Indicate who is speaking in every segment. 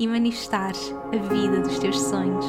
Speaker 1: e manifestares a vida dos teus sonhos.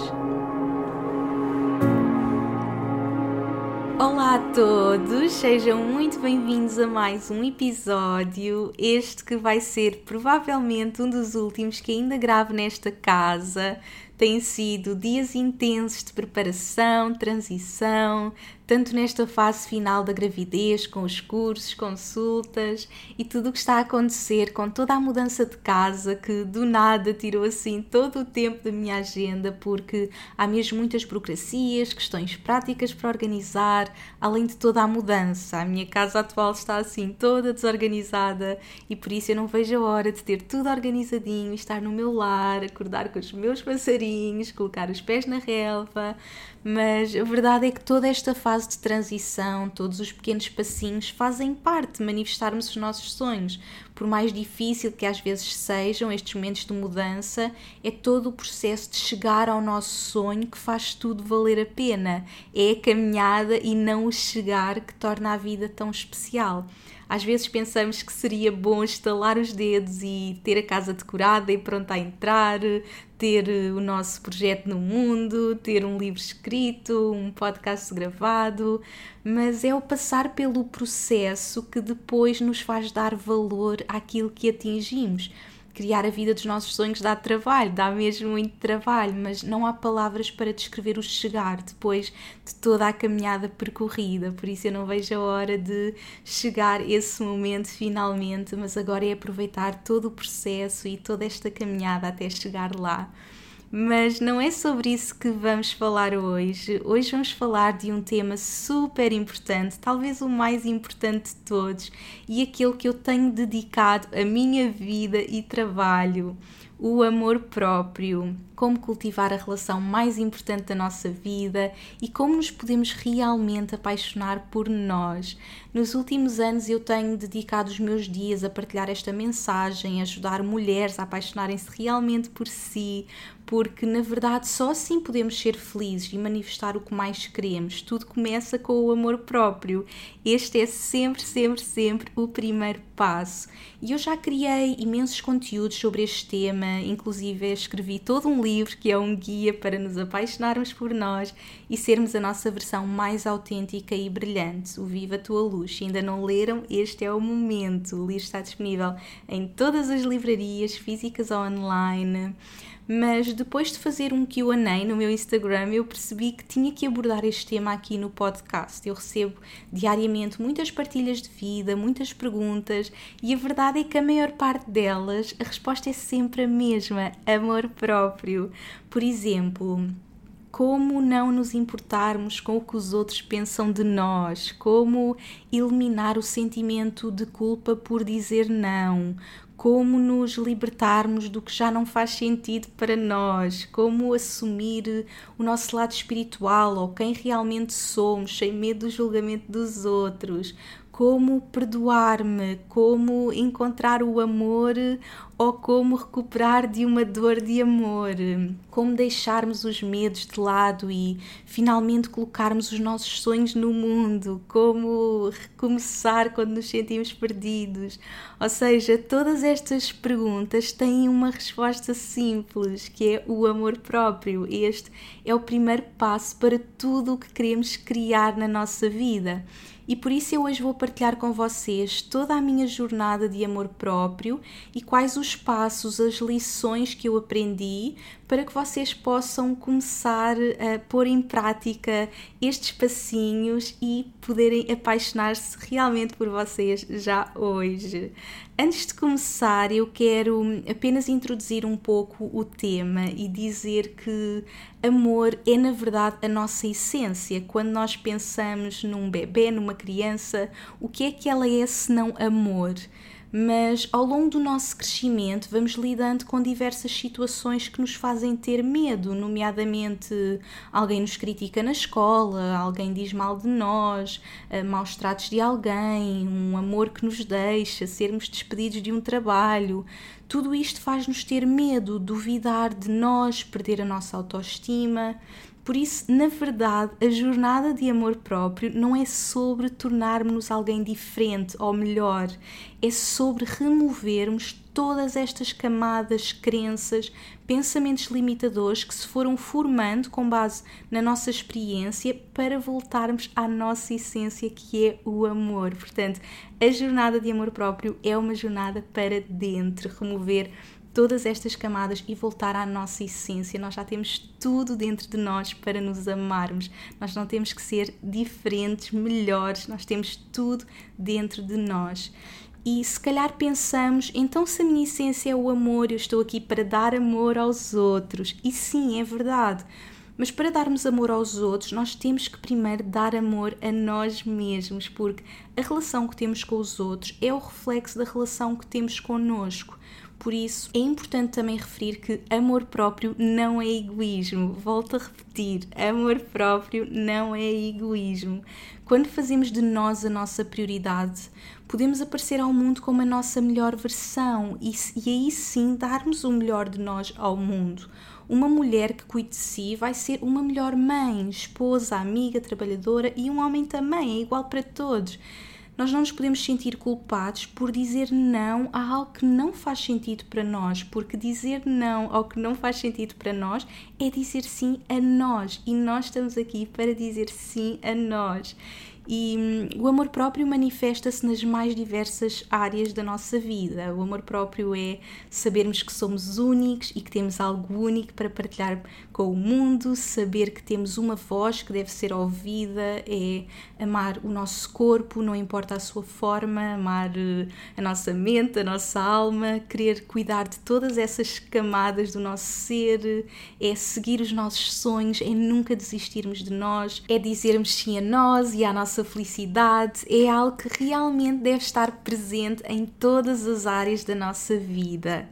Speaker 1: Olá a todos, sejam muito bem-vindos a mais um episódio. Este que vai ser provavelmente um dos últimos que ainda gravo nesta casa. Têm sido dias intensos de preparação, transição, tanto nesta fase final da gravidez, com os cursos, consultas e tudo o que está a acontecer com toda a mudança de casa que do nada tirou assim todo o tempo da minha agenda, porque há mesmo muitas burocracias, questões práticas para organizar, além de toda a mudança. A minha casa atual está assim toda desorganizada e por isso eu não vejo a hora de ter tudo organizadinho, estar no meu lar, acordar com os meus passarinhos, colocar os pés na relva mas a verdade é que toda esta fase de transição, todos os pequenos passinhos fazem parte de manifestarmos os nossos sonhos. Por mais difícil que às vezes sejam estes momentos de mudança, é todo o processo de chegar ao nosso sonho que faz tudo valer a pena. É a caminhada e não o chegar que torna a vida tão especial. Às vezes pensamos que seria bom estalar os dedos e ter a casa decorada e pronta a entrar, ter eh, o nosso projeto no mundo, ter um livro escrito, um podcast gravado, mas é o passar pelo processo que depois nos faz dar valor àquilo que atingimos criar a vida dos nossos sonhos dá trabalho, dá mesmo muito trabalho, mas não há palavras para descrever o chegar depois de toda a caminhada percorrida. Por isso eu não vejo a hora de chegar esse momento finalmente, mas agora é aproveitar todo o processo e toda esta caminhada até chegar lá. Mas não é sobre isso que vamos falar hoje. Hoje vamos falar de um tema super importante, talvez o mais importante de todos e aquele que eu tenho dedicado a minha vida e trabalho o amor próprio, como cultivar a relação mais importante da nossa vida e como nos podemos realmente apaixonar por nós. Nos últimos anos eu tenho dedicado os meus dias a partilhar esta mensagem, a ajudar mulheres a apaixonarem-se realmente por si, porque na verdade só assim podemos ser felizes e manifestar o que mais queremos. Tudo começa com o amor próprio. Este é sempre, sempre, sempre o primeiro passo. E eu já criei imensos conteúdos sobre este tema, inclusive escrevi todo um livro que é um guia para nos apaixonarmos por nós e sermos a nossa versão mais autêntica e brilhante. O Viva a Tua Luz. Se ainda não leram, este é o momento. O livro está disponível em todas as livrarias, físicas ou online mas depois de fazer um QA no meu Instagram, eu percebi que tinha que abordar este tema aqui no podcast. Eu recebo diariamente muitas partilhas de vida, muitas perguntas, e a verdade é que a maior parte delas, a resposta é sempre a mesma: amor próprio. Por exemplo, como não nos importarmos com o que os outros pensam de nós, como eliminar o sentimento de culpa por dizer não, como nos libertarmos do que já não faz sentido para nós, como assumir o nosso lado espiritual ou quem realmente somos, sem medo do julgamento dos outros, como perdoar-me, como encontrar o amor ou como recuperar de uma dor de amor, como deixarmos os medos de lado e finalmente colocarmos os nossos sonhos no mundo, como recomeçar quando nos sentimos perdidos. Ou seja, todas estas perguntas têm uma resposta simples, que é o amor próprio. Este é o primeiro passo para tudo o que queremos criar na nossa vida. E por isso eu hoje vou partilhar com vocês toda a minha jornada de amor próprio e quais os passos, as lições que eu aprendi para que vocês possam começar a pôr em prática estes passinhos e poderem apaixonar-se realmente por vocês já hoje. Antes de começar, eu quero apenas introduzir um pouco o tema e dizer que amor é, na verdade, a nossa essência. Quando nós pensamos num bebê, numa criança, o que é que ela é se não amor? Mas ao longo do nosso crescimento vamos lidando com diversas situações que nos fazem ter medo, nomeadamente alguém nos critica na escola, alguém diz mal de nós, eh, maus tratos de alguém, um amor que nos deixa, sermos despedidos de um trabalho. Tudo isto faz-nos ter medo, duvidar de nós, perder a nossa autoestima. Por isso, na verdade, a jornada de amor próprio não é sobre tornarmos-nos alguém diferente ou melhor, é sobre removermos todas estas camadas, crenças, pensamentos limitadores que se foram formando com base na nossa experiência para voltarmos à nossa essência que é o amor. Portanto, a jornada de amor próprio é uma jornada para dentro, remover todas estas camadas e voltar à nossa essência. Nós já temos tudo dentro de nós para nos amarmos. Nós não temos que ser diferentes, melhores, nós temos tudo dentro de nós. E se calhar pensamos, então se a minha essência é o amor, eu estou aqui para dar amor aos outros. E sim, é verdade. Mas para darmos amor aos outros, nós temos que primeiro dar amor a nós mesmos, porque a relação que temos com os outros é o reflexo da relação que temos connosco. Por isso, é importante também referir que amor próprio não é egoísmo. Volto a repetir: amor próprio não é egoísmo. Quando fazemos de nós a nossa prioridade, podemos aparecer ao mundo como a nossa melhor versão e, e aí sim darmos o melhor de nós ao mundo. Uma mulher que cuide de si vai ser uma melhor mãe, esposa, amiga, trabalhadora e um homem também, é igual para todos nós não nos podemos sentir culpados por dizer não a algo que não faz sentido para nós, porque dizer não ao que não faz sentido para nós é dizer sim a nós e nós estamos aqui para dizer sim a nós. E hum, o amor próprio manifesta-se nas mais diversas áreas da nossa vida. O amor próprio é sabermos que somos únicos e que temos algo único para partilhar com o mundo, saber que temos uma voz que deve ser ouvida, é amar o nosso corpo, não importa a sua forma, amar eh, a nossa mente, a nossa alma, querer cuidar de todas essas camadas do nosso ser, é seguir os nossos sonhos, é nunca desistirmos de nós, é dizermos sim a nós e à nossa felicidade é algo que realmente deve estar presente em todas as áreas da nossa vida.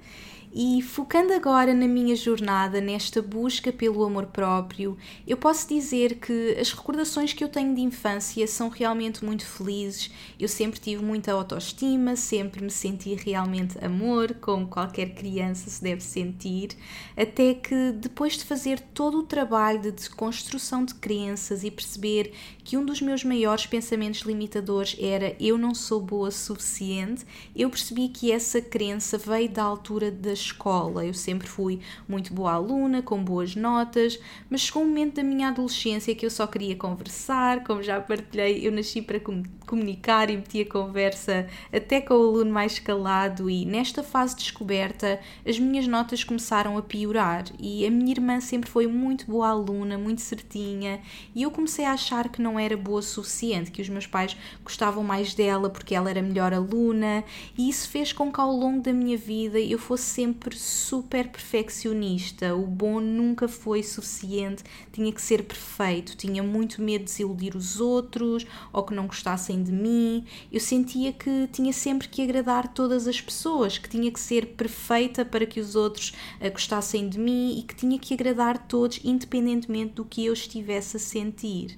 Speaker 1: E focando agora na minha jornada, nesta busca pelo amor próprio, eu posso dizer que as recordações que eu tenho de infância são realmente muito felizes. Eu sempre tive muita autoestima, sempre me senti realmente amor, como qualquer criança se deve sentir, até que depois de fazer todo o trabalho de desconstrução de crenças e perceber que um dos meus maiores pensamentos limitadores era eu não sou boa o suficiente, eu percebi que essa crença veio da altura das escola. Eu sempre fui muito boa aluna, com boas notas, mas chegou um momento da minha adolescência que eu só queria conversar, como já partilhei, eu nasci para comunicar e metia conversa até com o aluno mais calado e nesta fase de descoberta as minhas notas começaram a piorar e a minha irmã sempre foi muito boa aluna, muito certinha e eu comecei a achar que não era boa o suficiente, que os meus pais gostavam mais dela porque ela era melhor aluna e isso fez com que ao longo da minha vida eu fosse sempre super perfeccionista. O bom nunca foi suficiente, tinha que ser perfeito. Tinha muito medo de desiludir os outros ou que não gostassem de mim. Eu sentia que tinha sempre que agradar todas as pessoas, que tinha que ser perfeita para que os outros uh, gostassem de mim e que tinha que agradar todos, independentemente do que eu estivesse a sentir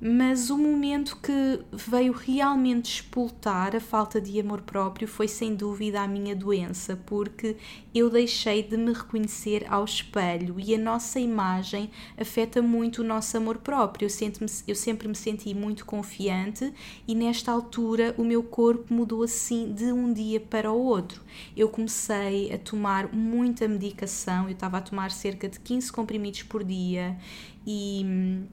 Speaker 1: mas o momento que veio realmente expultar a falta de amor próprio foi sem dúvida a minha doença, porque eu deixei de me reconhecer ao espelho e a nossa imagem afeta muito o nosso amor próprio. Eu, eu sempre me senti muito confiante e nesta altura o meu corpo mudou assim de um dia para o outro. Eu comecei a tomar muita medicação, eu estava a tomar cerca de 15 comprimidos por dia e hum,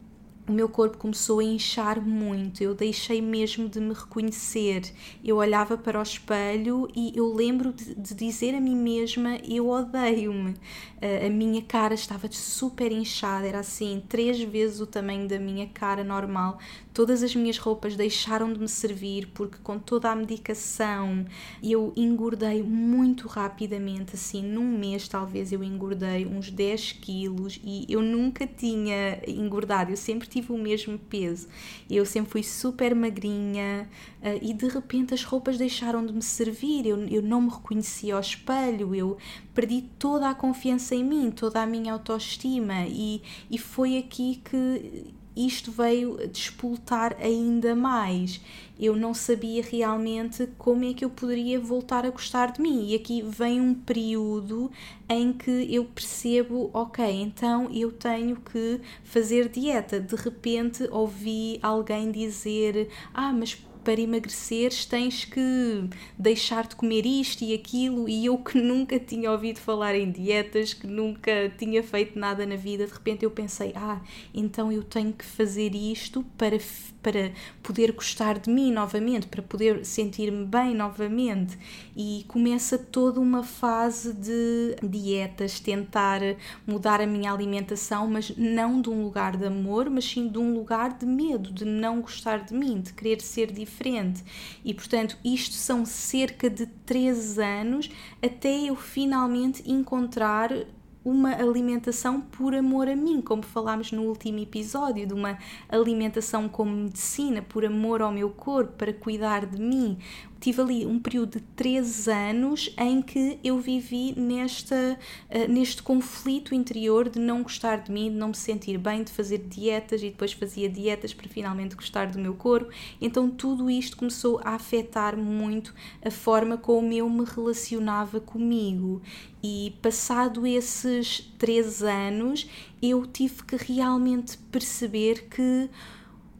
Speaker 1: o meu corpo começou a inchar muito, eu deixei mesmo de me reconhecer. Eu olhava para o espelho e eu lembro de, de dizer a mim mesma: Eu odeio-me. Uh, a minha cara estava super inchada, era assim, três vezes o tamanho da minha cara normal. Todas as minhas roupas deixaram de me servir porque, com toda a medicação, eu engordei muito rapidamente. Assim, num mês, talvez eu engordei uns 10 quilos e eu nunca tinha engordado, eu sempre tive o mesmo peso. Eu sempre fui super magrinha uh, e de repente as roupas deixaram de me servir, eu, eu não me reconhecia ao espelho, eu perdi toda a confiança em mim, toda a minha autoestima e, e foi aqui que isto veio despoltar ainda mais. Eu não sabia realmente como é que eu poderia voltar a gostar de mim. E aqui vem um período em que eu percebo, ok, então eu tenho que fazer dieta. De repente ouvi alguém dizer: Ah, mas para emagreceres tens que deixar de comer isto e aquilo, e eu que nunca tinha ouvido falar em dietas, que nunca tinha feito nada na vida, de repente eu pensei: ah, então eu tenho que fazer isto para, para poder gostar de mim novamente, para poder sentir-me bem novamente. E começa toda uma fase de dietas, tentar mudar a minha alimentação, mas não de um lugar de amor, mas sim de um lugar de medo, de não gostar de mim, de querer ser diferente diferente. E portanto, isto são cerca de 3 anos até eu finalmente encontrar uma alimentação por amor a mim, como falámos no último episódio, de uma alimentação como medicina, por amor ao meu corpo, para cuidar de mim, tive ali um período de três anos em que eu vivi nesta, uh, neste conflito interior de não gostar de mim, de não me sentir bem, de fazer dietas e depois fazia dietas para finalmente gostar do meu corpo. Então tudo isto começou a afetar muito a forma como eu me relacionava comigo. E passado esses três anos, eu tive que realmente perceber que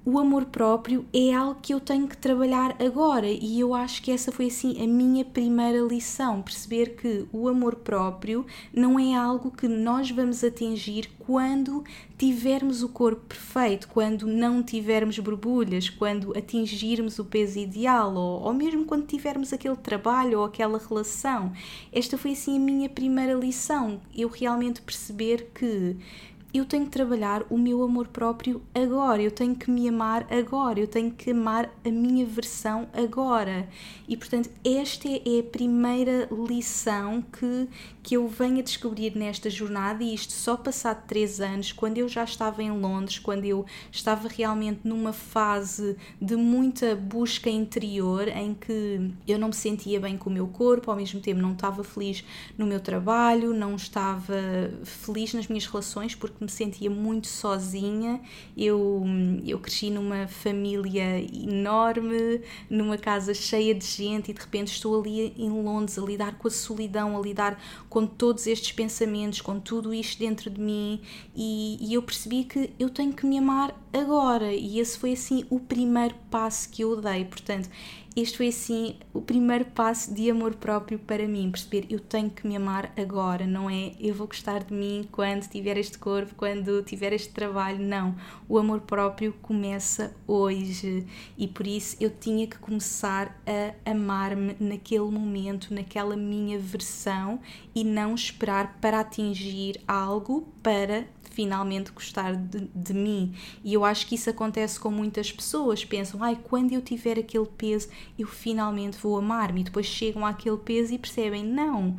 Speaker 1: o amor próprio é algo que eu tenho que trabalhar agora. E eu acho que essa foi assim a minha primeira lição, perceber que o amor próprio não é algo que nós vamos atingir quando tivermos o corpo perfeito, quando não tivermos borbulhas, quando atingirmos o peso ideal ou, ou mesmo quando tivermos aquele trabalho ou aquela relação. Esta foi assim a minha primeira lição, eu realmente perceber que eu tenho que trabalhar o meu amor próprio agora, eu tenho que me amar agora, eu tenho que amar a minha versão agora. E portanto, esta é a primeira lição que, que eu venho a descobrir nesta jornada, e isto só passado três anos, quando eu já estava em Londres, quando eu estava realmente numa fase de muita busca interior, em que eu não me sentia bem com o meu corpo, ao mesmo tempo não estava feliz no meu trabalho, não estava feliz nas minhas relações, porque me sentia muito sozinha. Eu, eu cresci numa família enorme, numa casa cheia de gente, e de repente estou ali em Londres a lidar com a solidão, a lidar com todos estes pensamentos, com tudo isto dentro de mim, e, e eu percebi que eu tenho que me amar agora, e esse foi assim o primeiro passo que eu dei. Portanto, este foi assim o primeiro passo de amor próprio para mim, perceber eu tenho que me amar agora, não é eu vou gostar de mim quando tiver este corpo, quando tiver este trabalho, não. O amor próprio começa hoje e por isso eu tinha que começar a amar-me naquele momento, naquela minha versão e não esperar para atingir algo para finalmente gostar de, de, mim. E eu acho que isso acontece com muitas pessoas. Pensam, ai, quando eu tiver aquele peso, eu finalmente vou amar-me. E depois chegam àquele peso e percebem, não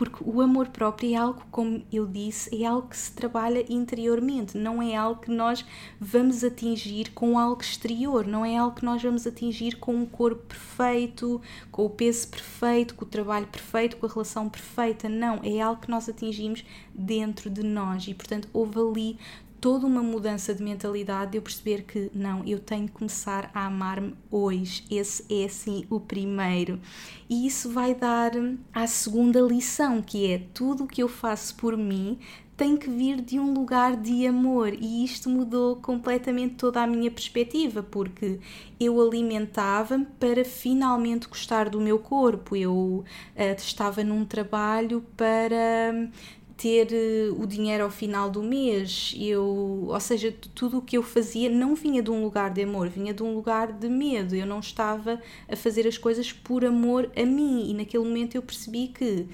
Speaker 1: porque o amor próprio é algo, como eu disse, é algo que se trabalha interiormente, não é algo que nós vamos atingir com algo exterior, não é algo que nós vamos atingir com um corpo perfeito, com o peso perfeito, com o trabalho perfeito, com a relação perfeita, não, é algo que nós atingimos dentro de nós. E, portanto, houve ali toda uma mudança de mentalidade de eu perceber que não, eu tenho que começar a amar-me hoje. Esse é assim o primeiro. E isso vai dar à segunda lição, que é tudo o que eu faço por mim tem que vir de um lugar de amor e isto mudou completamente toda a minha perspectiva porque eu alimentava-me para finalmente gostar do meu corpo eu uh, estava num trabalho para ter eh, o dinheiro ao final do mês. Eu, ou seja, tudo o que eu fazia não vinha de um lugar de amor, vinha de um lugar de medo. Eu não estava a fazer as coisas por amor a mim e naquele momento eu percebi que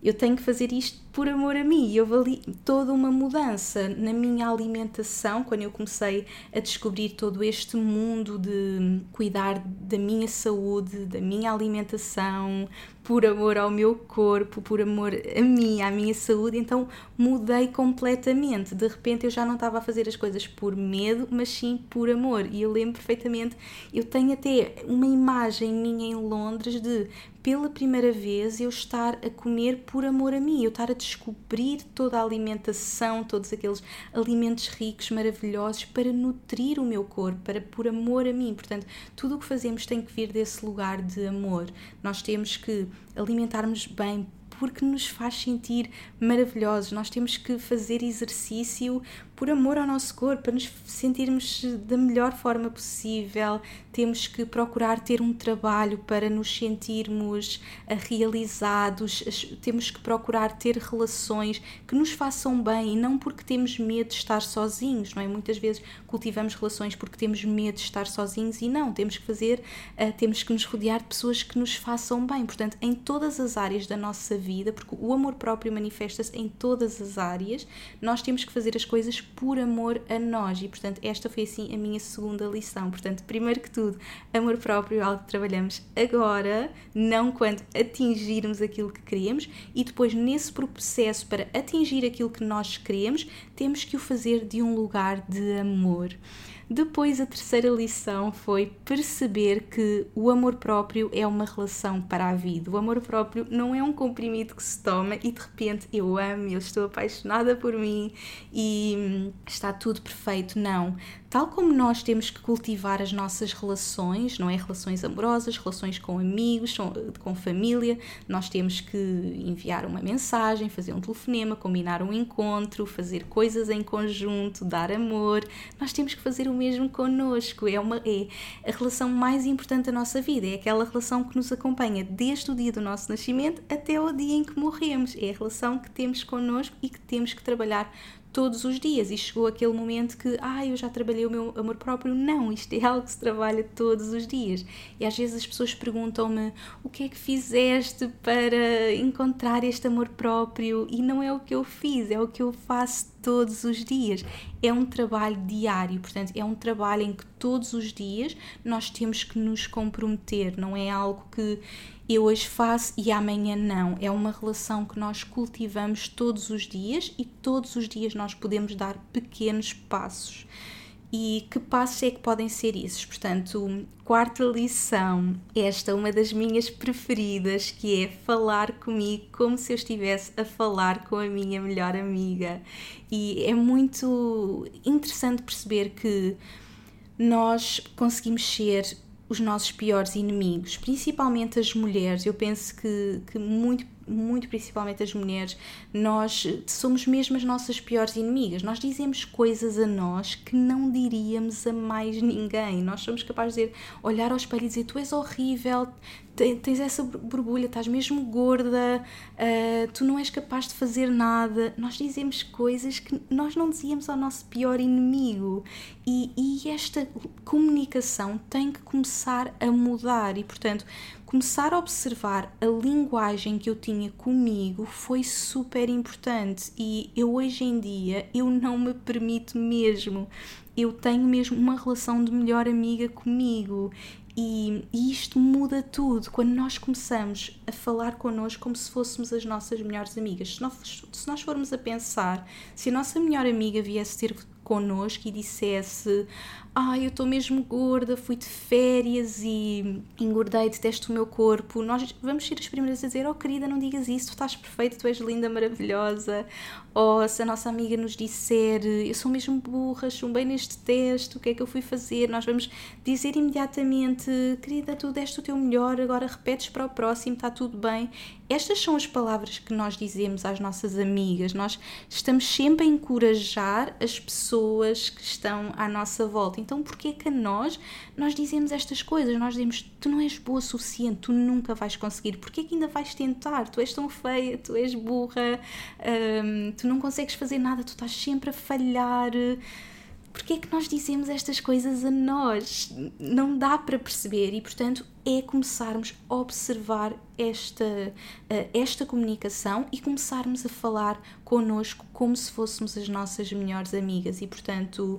Speaker 1: eu tenho que fazer isto por amor a mim. E houve ali toda uma mudança na minha alimentação, quando eu comecei a descobrir todo este mundo de cuidar da minha saúde, da minha alimentação, por amor ao meu corpo, por amor a mim, à minha saúde, então mudei completamente. De repente eu já não estava a fazer as coisas por medo, mas sim por amor. E eu lembro perfeitamente, eu tenho até uma imagem minha em Londres de pela primeira vez eu estar a comer por amor a mim, eu estar a descobrir toda a alimentação, todos aqueles alimentos ricos, maravilhosos para nutrir o meu corpo, para por amor a mim. Portanto, tudo o que fazemos tem que vir desse lugar de amor. Nós temos que alimentarmos bem porque nos faz sentir maravilhosos. Nós temos que fazer exercício por amor ao nosso corpo, para nos sentirmos da melhor forma possível. Temos que procurar ter um trabalho para nos sentirmos ah, realizados. Temos que procurar ter relações que nos façam bem e não porque temos medo de estar sozinhos, não é? Muitas vezes cultivamos relações porque temos medo de estar sozinhos e não, temos que fazer, uh, temos que nos rodear de pessoas que nos façam bem. Portanto, em todas as áreas da nossa vida, porque o amor próprio manifesta-se em todas as áreas, nós temos que fazer as coisas por amor a nós. E, portanto, esta foi assim a minha segunda lição. Portanto, primeiro que tudo, amor próprio é algo que trabalhamos agora, não quando atingirmos aquilo que queremos, e depois, nesse processo para atingir aquilo que nós queremos, temos que o fazer de um lugar de amor. Depois, a terceira lição foi perceber que o amor próprio é uma relação para a vida. O amor próprio não é um comprimido que se toma e de repente eu amo, eu estou apaixonada por mim e está tudo perfeito. Não. Tal como nós temos que cultivar as nossas relações, não é? Relações amorosas, relações com amigos, com família, nós temos que enviar uma mensagem, fazer um telefonema, combinar um encontro, fazer coisas em conjunto, dar amor. Nós temos que fazer o mesmo connosco. É, uma, é a relação mais importante da nossa vida, é aquela relação que nos acompanha desde o dia do nosso nascimento até o dia em que morremos. É a relação que temos connosco e que temos que trabalhar todos os dias. E chegou aquele momento que, ah, eu já trabalhei o meu amor próprio. Não, isto é algo que se trabalha todos os dias. E às vezes as pessoas perguntam-me o que é que fizeste para encontrar este amor próprio? E não é o que eu fiz, é o que eu faço todos os dias. É um trabalho diário, portanto, é um trabalho em que todos os dias nós temos que nos comprometer, não é algo que eu hoje faço e amanhã não. É uma relação que nós cultivamos todos os dias e todos os dias nós podemos dar pequenos passos. E que passos é que podem ser esses? Portanto, quarta lição, esta uma das minhas preferidas, que é falar comigo como se eu estivesse a falar com a minha melhor amiga. E é muito interessante perceber que nós conseguimos ser os nossos piores inimigos, principalmente as mulheres. Eu penso que, que muito muito principalmente as mulheres, nós somos mesmo as nossas piores inimigas. Nós dizemos coisas a nós que não diríamos a mais ninguém. Nós somos capazes de olhar ao espelho e dizer: Tu és horrível, tens essa borbulha, estás mesmo gorda, uh, tu não és capaz de fazer nada. Nós dizemos coisas que nós não dizíamos ao nosso pior inimigo. E, e esta comunicação tem que começar a mudar. E, portanto, começar a observar a linguagem que eu tinha comigo foi super importante e eu hoje em dia eu não me permito mesmo. Eu tenho mesmo uma relação de melhor amiga comigo e, e, isto muda tudo quando nós começamos a falar connosco como se fôssemos as nossas melhores amigas. Se nós, se nós formos a pensar, se a nossa melhor amiga viesse ter connosco e dissesse: Ai, ah, eu estou mesmo gorda, fui de férias e engordei, detesto o meu corpo. Nós vamos ser as primeiras a dizer: Oh, querida, não digas isso, tu estás perfeita, tu és linda, maravilhosa. Ou se a nossa amiga nos disser: Eu sou mesmo burra, chumbei neste teste, o que é que eu fui fazer? Nós vamos dizer imediatamente: Querida, tu deste o teu melhor, agora repetes para o próximo, está tudo bem. Estas são as palavras que nós dizemos às nossas amigas. Nós estamos sempre a encorajar as pessoas que estão à nossa volta. Então, porquê que nós nós dizemos estas coisas? Nós dizemos: tu não és boa o suficiente, tu nunca vais conseguir. Porquê que ainda vais tentar? Tu és tão feia, tu és burra, hum, tu não consegues fazer nada, tu estás sempre a falhar. Porquê é que nós dizemos estas coisas a nós? Não dá para perceber e, portanto, é começarmos a observar esta, eh, esta comunicação e começarmos a falar connosco como se fôssemos as nossas melhores amigas. E, portanto,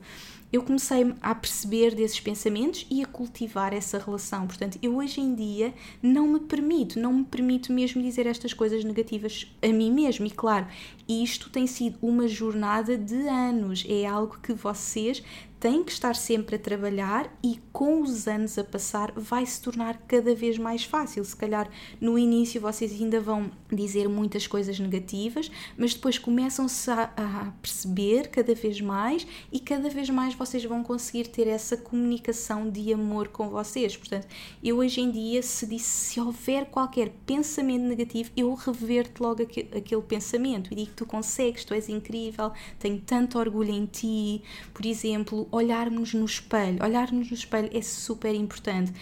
Speaker 1: eu comecei a perceber desses pensamentos e a cultivar essa relação. Portanto, eu hoje em dia não me permito, não me permito mesmo dizer estas coisas negativas a mim mesmo. E claro, isto tem sido uma jornada de anos, é algo que vocês tem que estar sempre a trabalhar e com os anos a passar vai se tornar cada vez mais fácil. Se calhar no início vocês ainda vão dizer muitas coisas negativas, mas depois começam-se a, a, perceber cada vez mais e cada vez mais vocês vão conseguir ter essa comunicação de amor com vocês. Portanto, eu hoje em dia, se disse se houver qualquer pensamento negativo, eu reverto logo aquele, aquele pensamento e digo: Tu consegues, tu és incrível, tenho tanto orgulho em ti. Por exemplo, olharmos no espelho. Olharmos no espelho é super importante.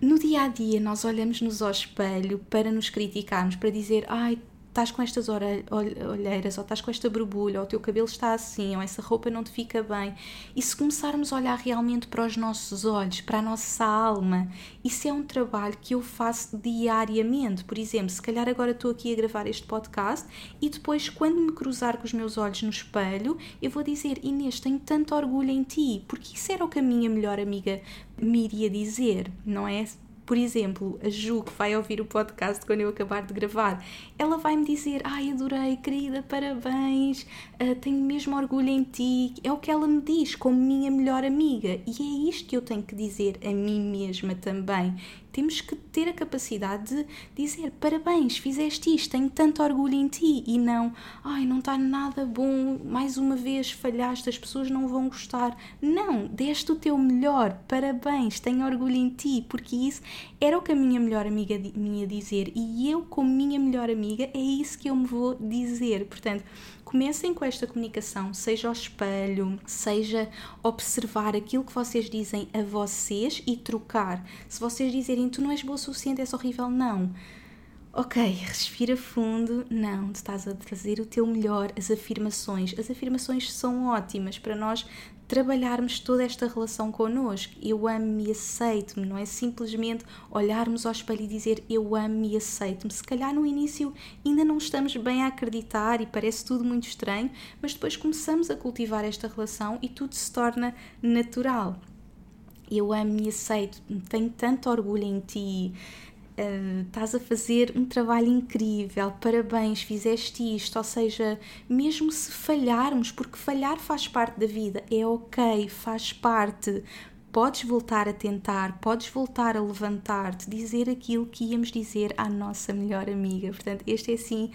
Speaker 1: No dia a dia, nós olhamos-nos ao espelho para nos criticarmos, para dizer, ai, estás com estas olheiras, ou estás com esta borbulha, ou o teu cabelo está assim, ou essa roupa não te fica bem. E se começarmos a olhar realmente para os nossos olhos, para a nossa alma, isso é um trabalho que eu faço diariamente. Por exemplo, se calhar agora estou aqui a gravar este podcast e depois, quando me cruzar com os meus olhos no espelho, eu vou dizer: Inês, tenho tanto orgulho em ti, porque isso era o que a minha melhor amiga me iria dizer, não é? Por exemplo, a Ju, que vai ouvir o podcast quando eu acabar de gravar, ela vai me dizer: Ai, adorei, querida, parabéns, uh, tenho mesmo orgulho em ti. É o que ela me diz como minha melhor amiga. E é isto que eu tenho que dizer a mim mesma também temos que ter a capacidade de dizer parabéns, fizeste isto, tenho tanto orgulho em ti e não, ai, não está nada bom, mais uma vez falhaste, as pessoas não vão gostar. Não, deste o teu melhor, parabéns, tenho orgulho em ti, porque isso era o que a minha melhor amiga ia dizer e eu, como minha melhor amiga, é isso que eu me vou dizer. Portanto, comecem com esta comunicação, seja ao espelho, seja observar aquilo que vocês dizem a vocês e trocar. Se vocês dizerem tu não és boa o suficiente, és horrível, não. Ok, respira fundo. Não, tu estás a fazer o teu melhor. As afirmações. As afirmações são ótimas para nós trabalharmos toda esta relação connosco. Eu amo-me e aceito-me, não é simplesmente olharmos ao espelho e dizer eu amo-me e aceito-me. Se calhar no início ainda não estamos bem a acreditar e parece tudo muito estranho, mas depois começamos a cultivar esta relação e tudo se torna natural. Eu amo-me e aceito, tenho tanto orgulho em ti, Uh, estás a fazer um trabalho incrível, parabéns, fizeste isto. Ou seja, mesmo se falharmos, porque falhar faz parte da vida, é ok, faz parte. Podes voltar a tentar, podes voltar a levantar-te, dizer aquilo que íamos dizer à nossa melhor amiga. Portanto, este é assim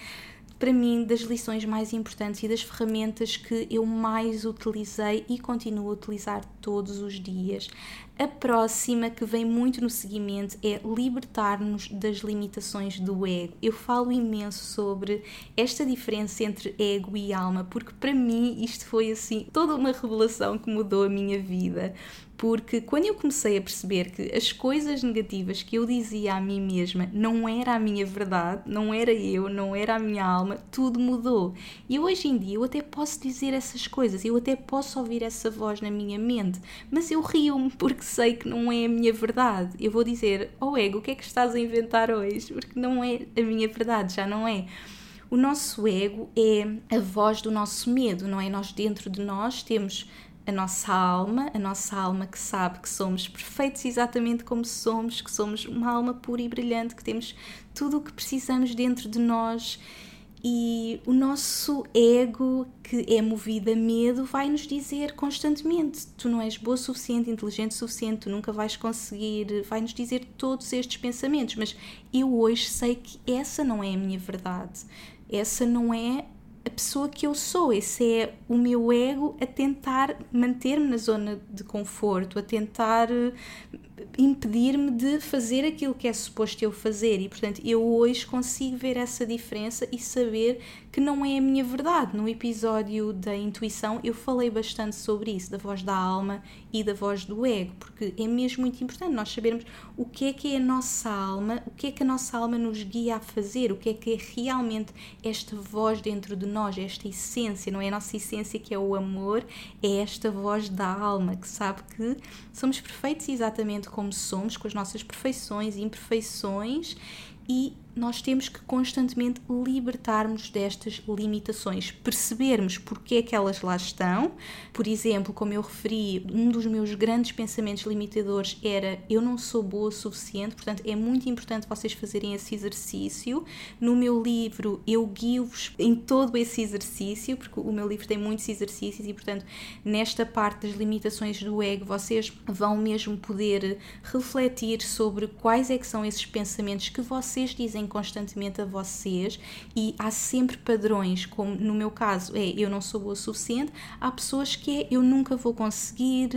Speaker 1: para mim, das lições mais importantes e das ferramentas que eu mais utilizei e continuo a utilizar todos os dias. A próxima, que vem muito no seguimento, é libertar-nos das limitações do ego. Eu falo imenso sobre esta diferença entre ego e alma, porque para mim isto foi assim toda uma revelação que mudou a minha vida porque quando eu comecei a perceber que as coisas negativas que eu dizia a mim mesma não era a minha verdade, não era eu, não era a minha alma, tudo mudou. E hoje em dia eu até posso dizer essas coisas, eu até posso ouvir essa voz na minha mente, mas eu rio-me porque sei que não é a minha verdade. Eu vou dizer, oh ego, o que é que estás a inventar hoje? Porque não é a minha verdade, já não é. O nosso ego é a voz do nosso medo, não é? Nós dentro de nós temos a nossa alma, a nossa alma que sabe que somos perfeitos exatamente como somos, que somos uma alma pura e brilhante, que temos tudo o que precisamos dentro de nós e o nosso ego, que é movido a medo, vai nos dizer constantemente: tu não és boa o suficiente, inteligente o suficiente, tu nunca vais conseguir. Vai nos dizer todos estes pensamentos. Mas eu hoje sei que essa não é a minha verdade. Essa não é a pessoa que eu sou, esse é o meu ego a tentar manter-me na zona de conforto, a tentar impedir-me de fazer aquilo que é suposto eu fazer. E portanto, eu hoje consigo ver essa diferença e saber que não é a minha verdade. No episódio da intuição, eu falei bastante sobre isso, da voz da alma e da voz do ego, porque é mesmo muito importante nós sabermos o que é que é a nossa alma, o que é que a nossa alma nos guia a fazer, o que é que é realmente esta voz dentro de nós, esta essência, não é a nossa essência que é o amor, é esta voz da alma que sabe que somos perfeitos exatamente como somos, com as nossas perfeições e imperfeições e nós temos que constantemente libertarmos destas limitações, percebermos porque é que elas lá estão. Por exemplo, como eu referi, um dos meus grandes pensamentos limitadores era eu não sou boa o suficiente, portanto é muito importante vocês fazerem esse exercício. No meu livro eu guio-vos em todo esse exercício, porque o meu livro tem muitos exercícios e, portanto, nesta parte das limitações do ego, vocês vão mesmo poder refletir sobre quais é que são esses pensamentos que vocês dizem constantemente a vocês e há sempre padrões, como no meu caso é eu não sou boa o suficiente, há pessoas que é eu nunca vou conseguir,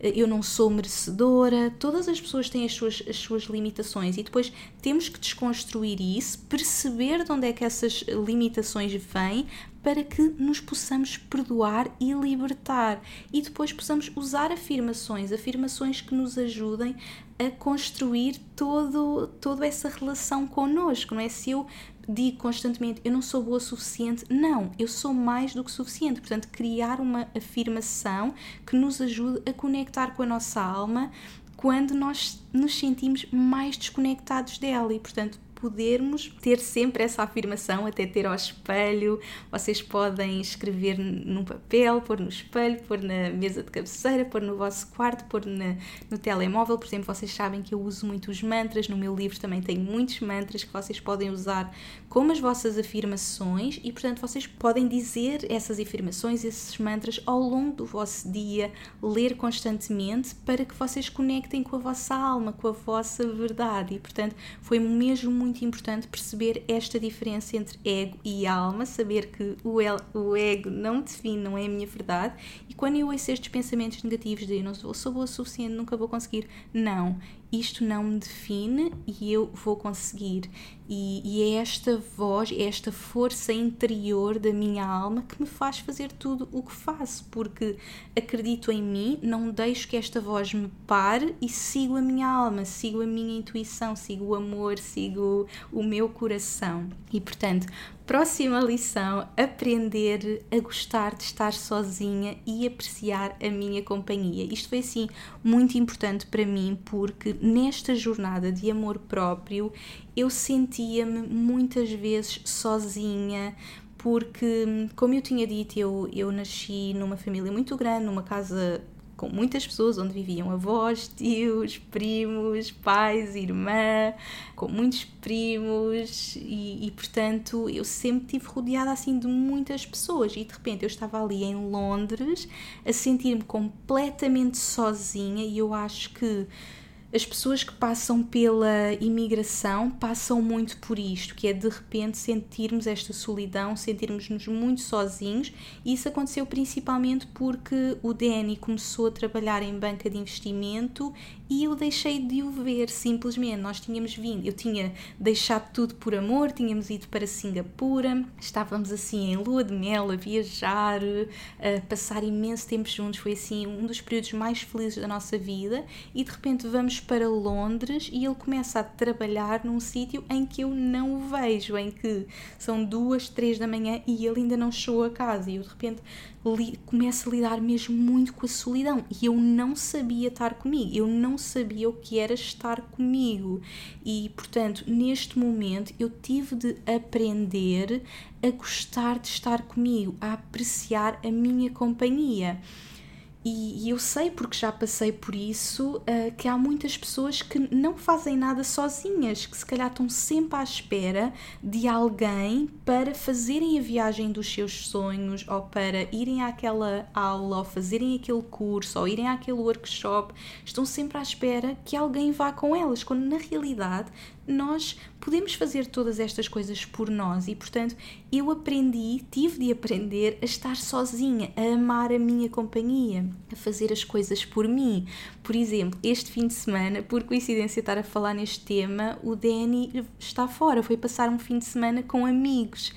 Speaker 1: eh, eu não sou merecedora, todas as pessoas têm as suas, as suas limitações e depois temos que desconstruir isso, perceber de onde é que essas limitações vêm para que nos possamos perdoar e libertar e depois possamos usar afirmações, afirmações que nos ajudem a construir todo, toda essa relação connosco, não é? Se eu digo constantemente eu não sou boa o suficiente, não, eu sou mais do que suficiente. Portanto, criar uma afirmação que nos ajude a conectar com a nossa alma quando nós nos sentimos mais desconectados dela e, portanto, podermos ter sempre essa afirmação, até ter ao espelho. Vocês podem escrever num papel, pôr no espelho, pôr na mesa de cabeceira, pôr no vosso quarto, pôr na, no telemóvel. Por exemplo, vocês sabem que eu uso muito os mantras. No meu livro também tem muitos mantras que vocês podem usar como as vossas afirmações e, portanto, vocês podem dizer essas afirmações, esses mantras ao longo do vosso dia, ler constantemente para que vocês conectem com a vossa alma, com a vossa verdade. E, portanto, foi mesmo muito muito importante perceber esta diferença entre ego e alma, saber que o, el, o ego não define, não é a minha verdade. E quando eu ouço estes pensamentos negativos de eu não sou, boa o suficiente, nunca vou conseguir, não, isto não me define e eu vou conseguir. E, e, é esta voz, é esta força interior da minha alma que me faz fazer tudo o que faço, porque acredito em mim, não deixo que esta voz me pare e sigo a minha alma, sigo a minha intuição, sigo o amor, sigo o meu coração. E portanto, Próxima lição: aprender a gostar de estar sozinha e apreciar a minha companhia. Isto foi assim muito importante para mim porque nesta jornada de amor próprio eu sentia-me muitas vezes sozinha, porque, como eu tinha dito, eu, eu nasci numa família muito grande, numa casa com muitas pessoas, onde viviam avós, tios, primos, pais, irmã, com muitos primos e, e, portanto eu sempre tive rodeada assim de muitas pessoas. E de repente eu estava ali em Londres a sentir-me completamente sozinha e eu acho que as pessoas que passam pela imigração passam muito por isto, que é de repente sentirmos esta solidão, sentirmos-nos muito sozinhos, e isso aconteceu principalmente porque o Danny começou a trabalhar em banca de investimento e eu deixei de o ver simplesmente. Nós tínhamos vindo, eu tinha deixado tudo por amor, tínhamos ido para Singapura, estávamos assim em lua de mel a viajar, a passar imenso tempo juntos, foi assim um dos períodos mais felizes da nossa vida. E de repente vamos para Londres e ele começa a trabalhar num sítio em que eu não o vejo, em que são duas, três da manhã e ele ainda não chegou a casa. E eu de repente começo a lidar mesmo muito com a solidão. E eu não sabia estar comigo, eu não sabia o que era estar comigo. E portanto neste momento eu tive de aprender a gostar de estar comigo, a apreciar a minha companhia. E, e, eu sei, porque já passei por isso, uh, que há muitas pessoas que não fazem nada sozinhas, que se calhar estão sempre à espera de alguém para fazerem a viagem dos seus sonhos, ou para irem àquela aula, ou fazerem aquele curso, ou irem àquele workshop. Estão sempre à espera que alguém vá com elas, quando na realidade nós podemos fazer todas estas coisas por nós e, portanto, eu aprendi, tive de aprender a estar sozinha, a amar a minha companhia, a fazer as coisas por mim. Por exemplo, este fim de semana, por coincidência estar a falar neste tema, o Danny está fora, foi passar um fim de semana com amigos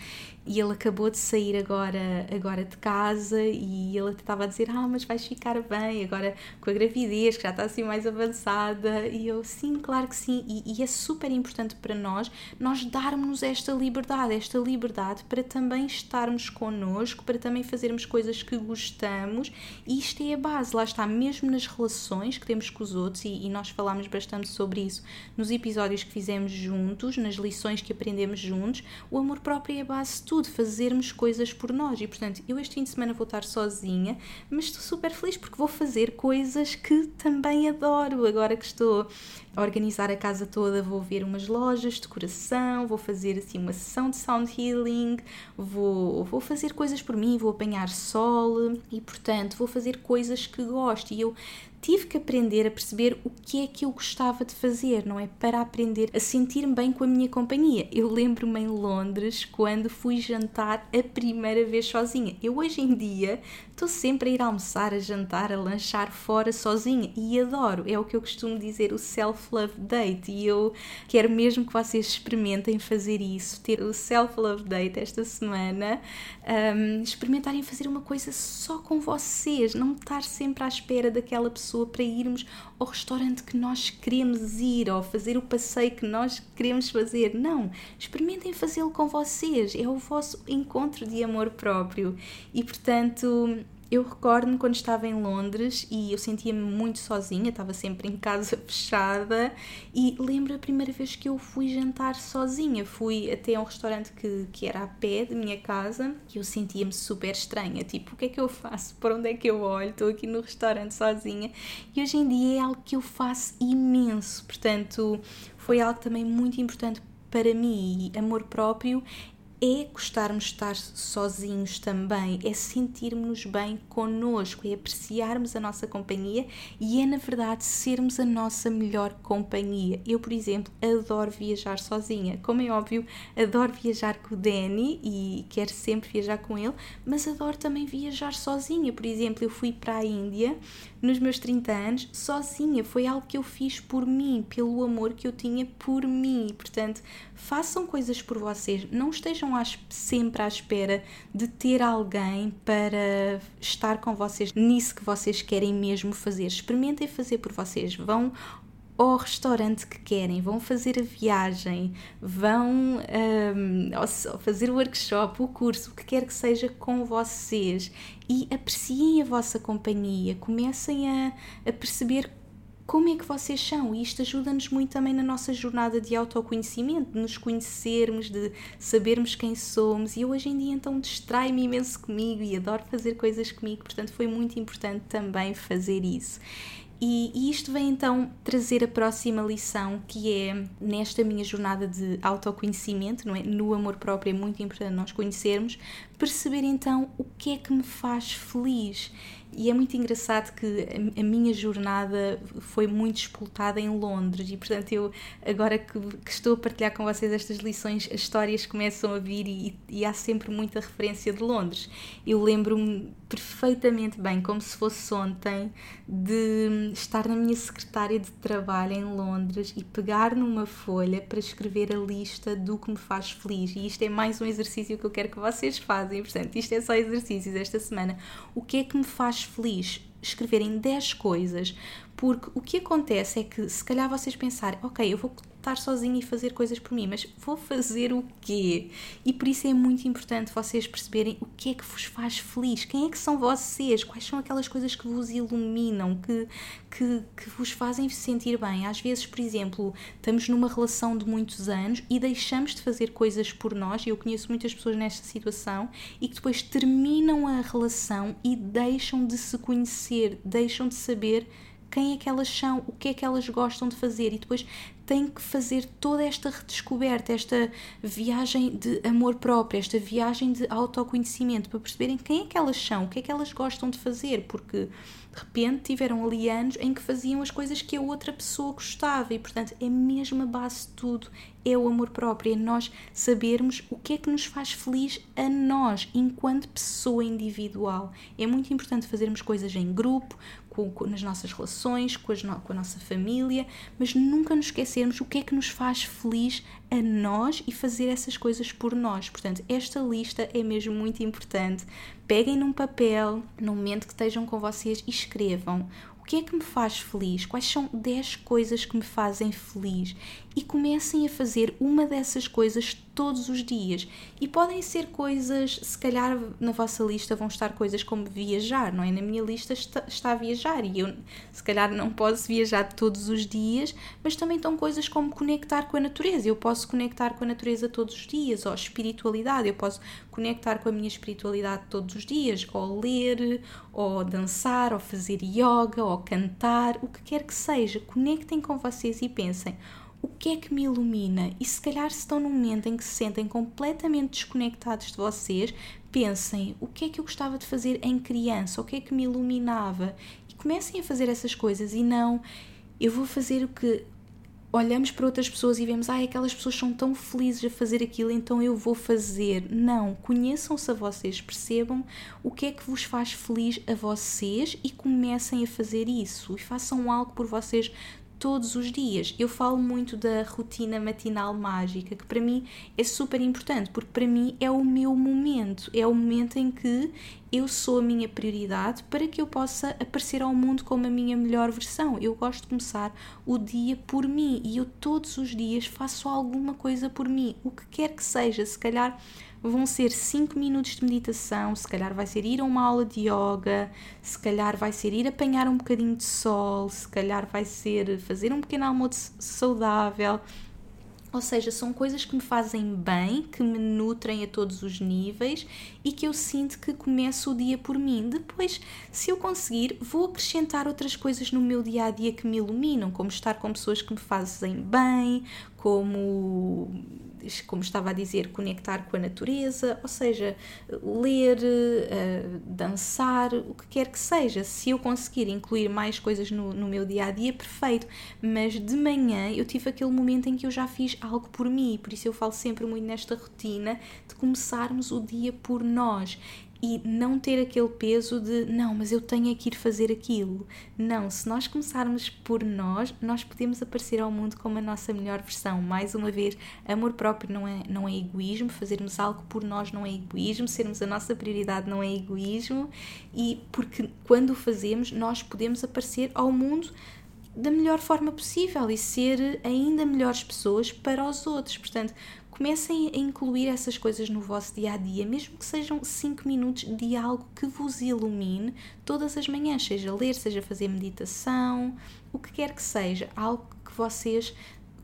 Speaker 1: e ele acabou de sair agora, agora de casa e ele estava a dizer: Ah, mas vais ficar bem agora com a gravidez, que já está assim mais avançada. E eu, sim, claro que sim. E, e é super importante para nós, nós darmos esta liberdade, esta liberdade para também estarmos connosco, para também fazermos coisas que gostamos. E isto é a base, lá está, mesmo nas relações que temos com os outros, e, e nós falámos bastante sobre isso nos episódios que fizemos juntos, nas lições que aprendemos juntos, o amor próprio é a base de tudo, fazermos coisas por nós. E portanto, eu este fim de semana vou estar sozinha, mas estou super feliz porque vou fazer coisas que também adoro. Agora que estou a organizar a casa toda, vou ver umas lojas de decoração, vou fazer assim uma sessão de sound healing, vou, vou fazer coisas por mim, vou apanhar sol e portanto vou fazer coisas que gosto. E eu tive que aprender a perceber o que é que eu gostava de fazer, não é? Para aprender a sentir-me bem com a minha companhia. Eu lembro-me em Londres quando fui jantar a primeira vez sozinha. Eu hoje em dia estou sempre a ir almoçar, a jantar, a lanchar fora sozinha e adoro. É o que eu costumo dizer, o self-love date. E eu quero mesmo que vocês experimentem fazer isso, ter o self-love date esta semana, um, experimentarem fazer uma coisa só com vocês, não estar sempre à espera daquela pessoa para irmos ao restaurante que nós queremos ir ou fazer o passeio que nós queremos fazer. Não, experimentem fazê-lo com vocês. É o vosso encontro de amor próprio. E portanto, eu recordo-me quando estava em Londres e eu sentia-me muito sozinha, estava sempre em casa fechada e lembro a primeira vez que eu fui jantar sozinha. Fui até a um restaurante que, que era a pé de minha casa e eu sentia-me super estranha. Tipo, o que é que eu faço? Por onde é que eu olho? Estou aqui no restaurante sozinha e hoje em dia é algo que eu faço imenso. Portanto, foi algo também muito importante para mim. Amor próprio é gostarmos de estar sozinhos também, é sentirmos bem connosco, é apreciarmos a nossa companhia e é, na verdade, sermos a nossa melhor companhia. Eu, por exemplo, adoro viajar sozinha. Como é óbvio, adoro viajar com o Danny e quero sempre viajar com ele, mas adoro também viajar sozinha. Por exemplo, eu fui para a Índia nos meus 30 anos sozinha. Foi algo que eu fiz por mim, pelo amor que eu tinha por mim. Portanto, façam coisas por vocês. Não estejam sempre à espera de ter alguém para estar com vocês nisso que vocês querem mesmo fazer. Experimentem fazer por vocês. Vão ao restaurante que querem, vão fazer a viagem, vão um, fazer o workshop, o curso, o que quer que seja com vocês e apreciem a vossa companhia, comecem a, a perceber como é que vocês são e isto ajuda-nos muito também na nossa jornada de autoconhecimento, de nos conhecermos, de sabermos quem somos e eu hoje em dia então distrai-me imenso comigo e adoro fazer coisas comigo, portanto foi muito importante também fazer isso. E, e, isto vem então trazer a próxima lição, que é nesta minha jornada de autoconhecimento, não é? No amor próprio é muito importante nós conhecermos, perceber então o que é que me faz feliz. E é muito engraçado que a minha jornada foi muito explotada em Londres e, portanto, eu agora que, que estou a partilhar com vocês estas lições, as histórias começam a vir e, e há sempre muita referência de Londres. Eu lembro-me perfeitamente bem, como se fosse ontem, de estar na minha secretária de trabalho em Londres e pegar numa folha para escrever a lista do que me faz feliz. E isto é mais um exercício que eu quero que vocês fazem. Portanto, isto é só exercícios esta semana. O que é que me faz feliz? Escreverem 10 coisas, porque o que acontece é que se calhar vocês pensarem, ok, eu vou estar sozinha e fazer coisas por mim, mas vou fazer o quê? E por isso é muito importante vocês perceberem o que é que vos faz feliz, quem é que são vocês, quais são aquelas coisas que vos iluminam, que, que, que vos fazem sentir bem. Às vezes, por exemplo, estamos numa relação de muitos anos e deixamos de fazer coisas por nós, e eu conheço muitas pessoas nesta situação, e que depois terminam a relação e deixam de se conhecer, deixam de saber quem é que elas são, o que é que elas gostam de fazer e depois têm que fazer toda esta redescoberta, esta viagem de amor próprio, esta viagem de autoconhecimento para perceberem quem é que elas são, o que é que elas gostam de fazer, porque de repente tiveram ali anos em que faziam as coisas que a outra pessoa gostava e portanto é mesmo a base de tudo, é o amor próprio, é nós sabermos o que é que nos faz feliz a nós enquanto pessoa individual. É muito importante fazermos coisas em grupo, com, com, nas nossas relações, com, as, com a nossa família, mas nunca nos esquecermos o que é que nos faz feliz a nós e fazer essas coisas por nós. Portanto, esta lista é mesmo muito importante. Peguem num papel, no momento que estejam com vocês e escrevam que é que me faz feliz? Quais são 10 coisas que me fazem feliz? E comecem a fazer uma dessas coisas todos os dias. E podem ser coisas, se calhar na vossa lista vão estar coisas como viajar, não é? Na minha lista está, está a viajar e eu, se calhar, não posso viajar todos os dias, mas também estão coisas como conectar com a natureza. Eu posso conectar com a natureza todos os dias, ou espiritualidade, eu posso conectar com a minha espiritualidade todos os dias, ou ler, ou dançar, ou fazer yoga, ou cantar, o que quer que seja. Conectem com vocês e pensem o que é que me ilumina? E se calhar se estão num momento em que se sentem completamente desconectados de vocês, pensem o que é que eu gostava de fazer em criança, o que é que me iluminava e comecem a fazer essas coisas e não eu vou fazer o que olhamos para outras pessoas e vemos, ah, aquelas pessoas são tão felizes a fazer aquilo, então eu vou fazer. Não, conheçam-se a vocês, percebam o que é que vos faz feliz a vocês e comecem a fazer isso e façam algo por vocês todos os dias. Eu falo muito da rotina matinal mágica, que para mim é super importante, porque para mim é o meu momento, é o momento em que eu sou a minha prioridade para que eu possa aparecer ao mundo como a minha melhor versão. Eu gosto de começar o dia por mim e eu todos os dias faço alguma coisa por mim, o que quer que seja, se calhar vão ser 5 minutos de meditação, se calhar vai ser ir a uma aula de yoga, se calhar vai ser ir apanhar um bocadinho de sol, se calhar vai ser fazer um pequeno almoço saudável. Ou seja, são coisas que me fazem bem, que me nutrem a todos os níveis e que eu sinto que começo o dia por mim. Depois, se eu conseguir, vou acrescentar outras coisas no meu dia a dia que me iluminam, como estar com pessoas que me fazem bem, como como estava a dizer, conectar com a natureza, ou seja, ler, uh, dançar, o que quer que seja. Se eu conseguir incluir mais coisas no, no meu dia a dia, perfeito. Mas de manhã eu tive aquele momento em que eu já fiz algo por mim, por isso eu falo sempre muito nesta rotina de começarmos o dia por nós e não ter aquele peso de não, mas eu tenho que ir fazer aquilo. Não, se nós começarmos por nós, nós podemos aparecer ao mundo como a nossa melhor versão. Mais uma vez, amor próprio não é, não é egoísmo, fazermos algo por nós não é egoísmo, sermos a nossa prioridade não é egoísmo, e porque quando o fazemos, nós podemos aparecer ao mundo da melhor forma possível e ser ainda melhores pessoas para os outros. Portanto, comecem a incluir essas coisas no vosso dia a dia, mesmo que sejam 5 minutos de algo que vos ilumine todas as manhãs, seja ler, seja fazer meditação, o que quer que seja, algo que vocês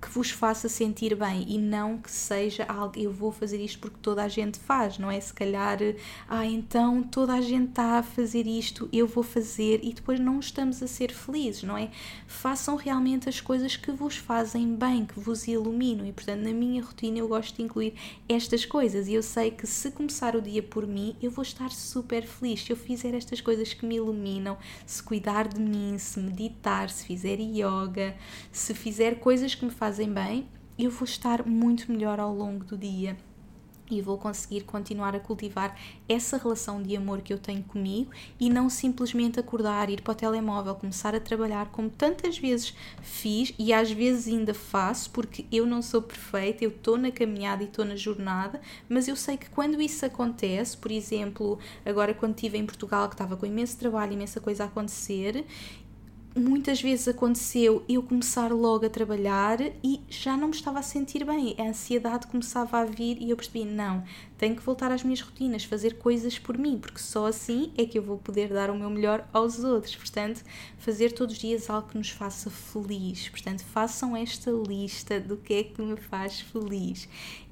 Speaker 1: que vos faça sentir bem e não que seja algo eu vou fazer isto porque toda a gente faz, não é? Se calhar, ah, então toda a gente está a fazer isto, eu vou fazer e depois não estamos a ser felizes, não é? Façam realmente as coisas que vos fazem bem, que vos iluminam e, portanto, na minha rotina eu gosto de incluir estas coisas e eu sei que se começar o dia por mim, eu vou estar super feliz. Se eu fizer estas coisas que me iluminam, se cuidar de mim, se meditar, se fizer yoga, se fizer coisas que me fazem fazem bem, eu vou estar muito melhor ao longo do dia e vou conseguir continuar a cultivar essa relação de amor que eu tenho comigo e não simplesmente acordar, ir para o telemóvel, começar a trabalhar como tantas vezes fiz e às vezes ainda faço, porque eu não sou perfeita, eu estou na caminhada e estou na jornada, mas eu sei que quando isso acontece, por exemplo, agora quando estive em Portugal, que estava com imenso trabalho, imensa coisa a acontecer, muitas vezes aconteceu eu começar logo a trabalhar e já não me estava a sentir bem. A ansiedade começava a vir e eu percebi: não, tenho que voltar às minhas rotinas, fazer coisas por mim, porque só assim é que eu vou poder dar o meu melhor aos outros. Portanto, fazer todos os dias algo que nos faça feliz. Portanto, façam esta lista do que é que me faz feliz.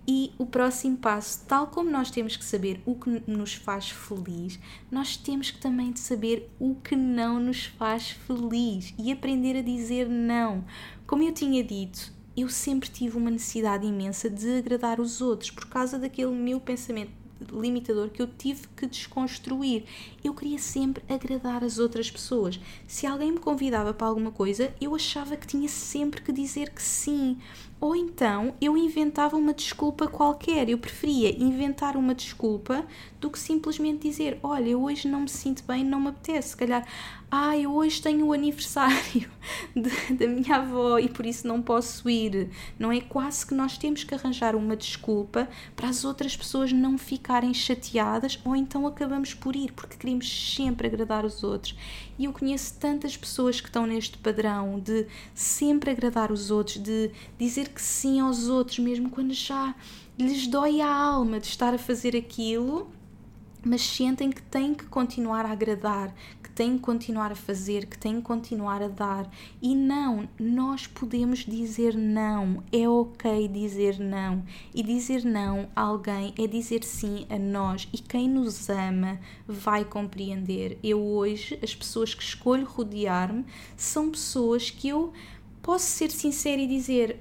Speaker 1: E o próximo passo, tal como nós temos que saber o que nos faz feliz, nós temos que também saber o que não nos faz feliz e aprender a dizer não. Como eu tinha dito, eu sempre tive uma necessidade imensa de agradar os outros por causa daquele meu pensamento limitador que eu tive que desconstruir. Eu queria sempre agradar as outras pessoas. Se alguém me convidava para alguma coisa, eu achava que tinha sempre que dizer que sim. Ou então eu inventava uma desculpa qualquer. Eu preferia inventar uma desculpa do que simplesmente dizer: Olha, eu hoje não me sinto bem, não me apetece. Se calhar, ah, eu hoje tenho o aniversário da minha avó e por isso não posso ir. Não é quase que nós temos que arranjar uma desculpa para as outras pessoas não ficarem chateadas ou então acabamos por ir porque queremos sempre agradar os outros. E eu conheço tantas pessoas que estão neste padrão de sempre agradar os outros, de dizer que sim aos outros, mesmo quando já lhes dói a alma de estar a fazer aquilo, mas sentem que têm que continuar a agradar, que têm que continuar a fazer, que têm que continuar a dar. E não, nós podemos dizer não, é ok dizer não. E dizer não a alguém é dizer sim a nós. E quem nos ama vai compreender. Eu hoje, as pessoas que escolho rodear-me são pessoas que eu posso ser sincera e dizer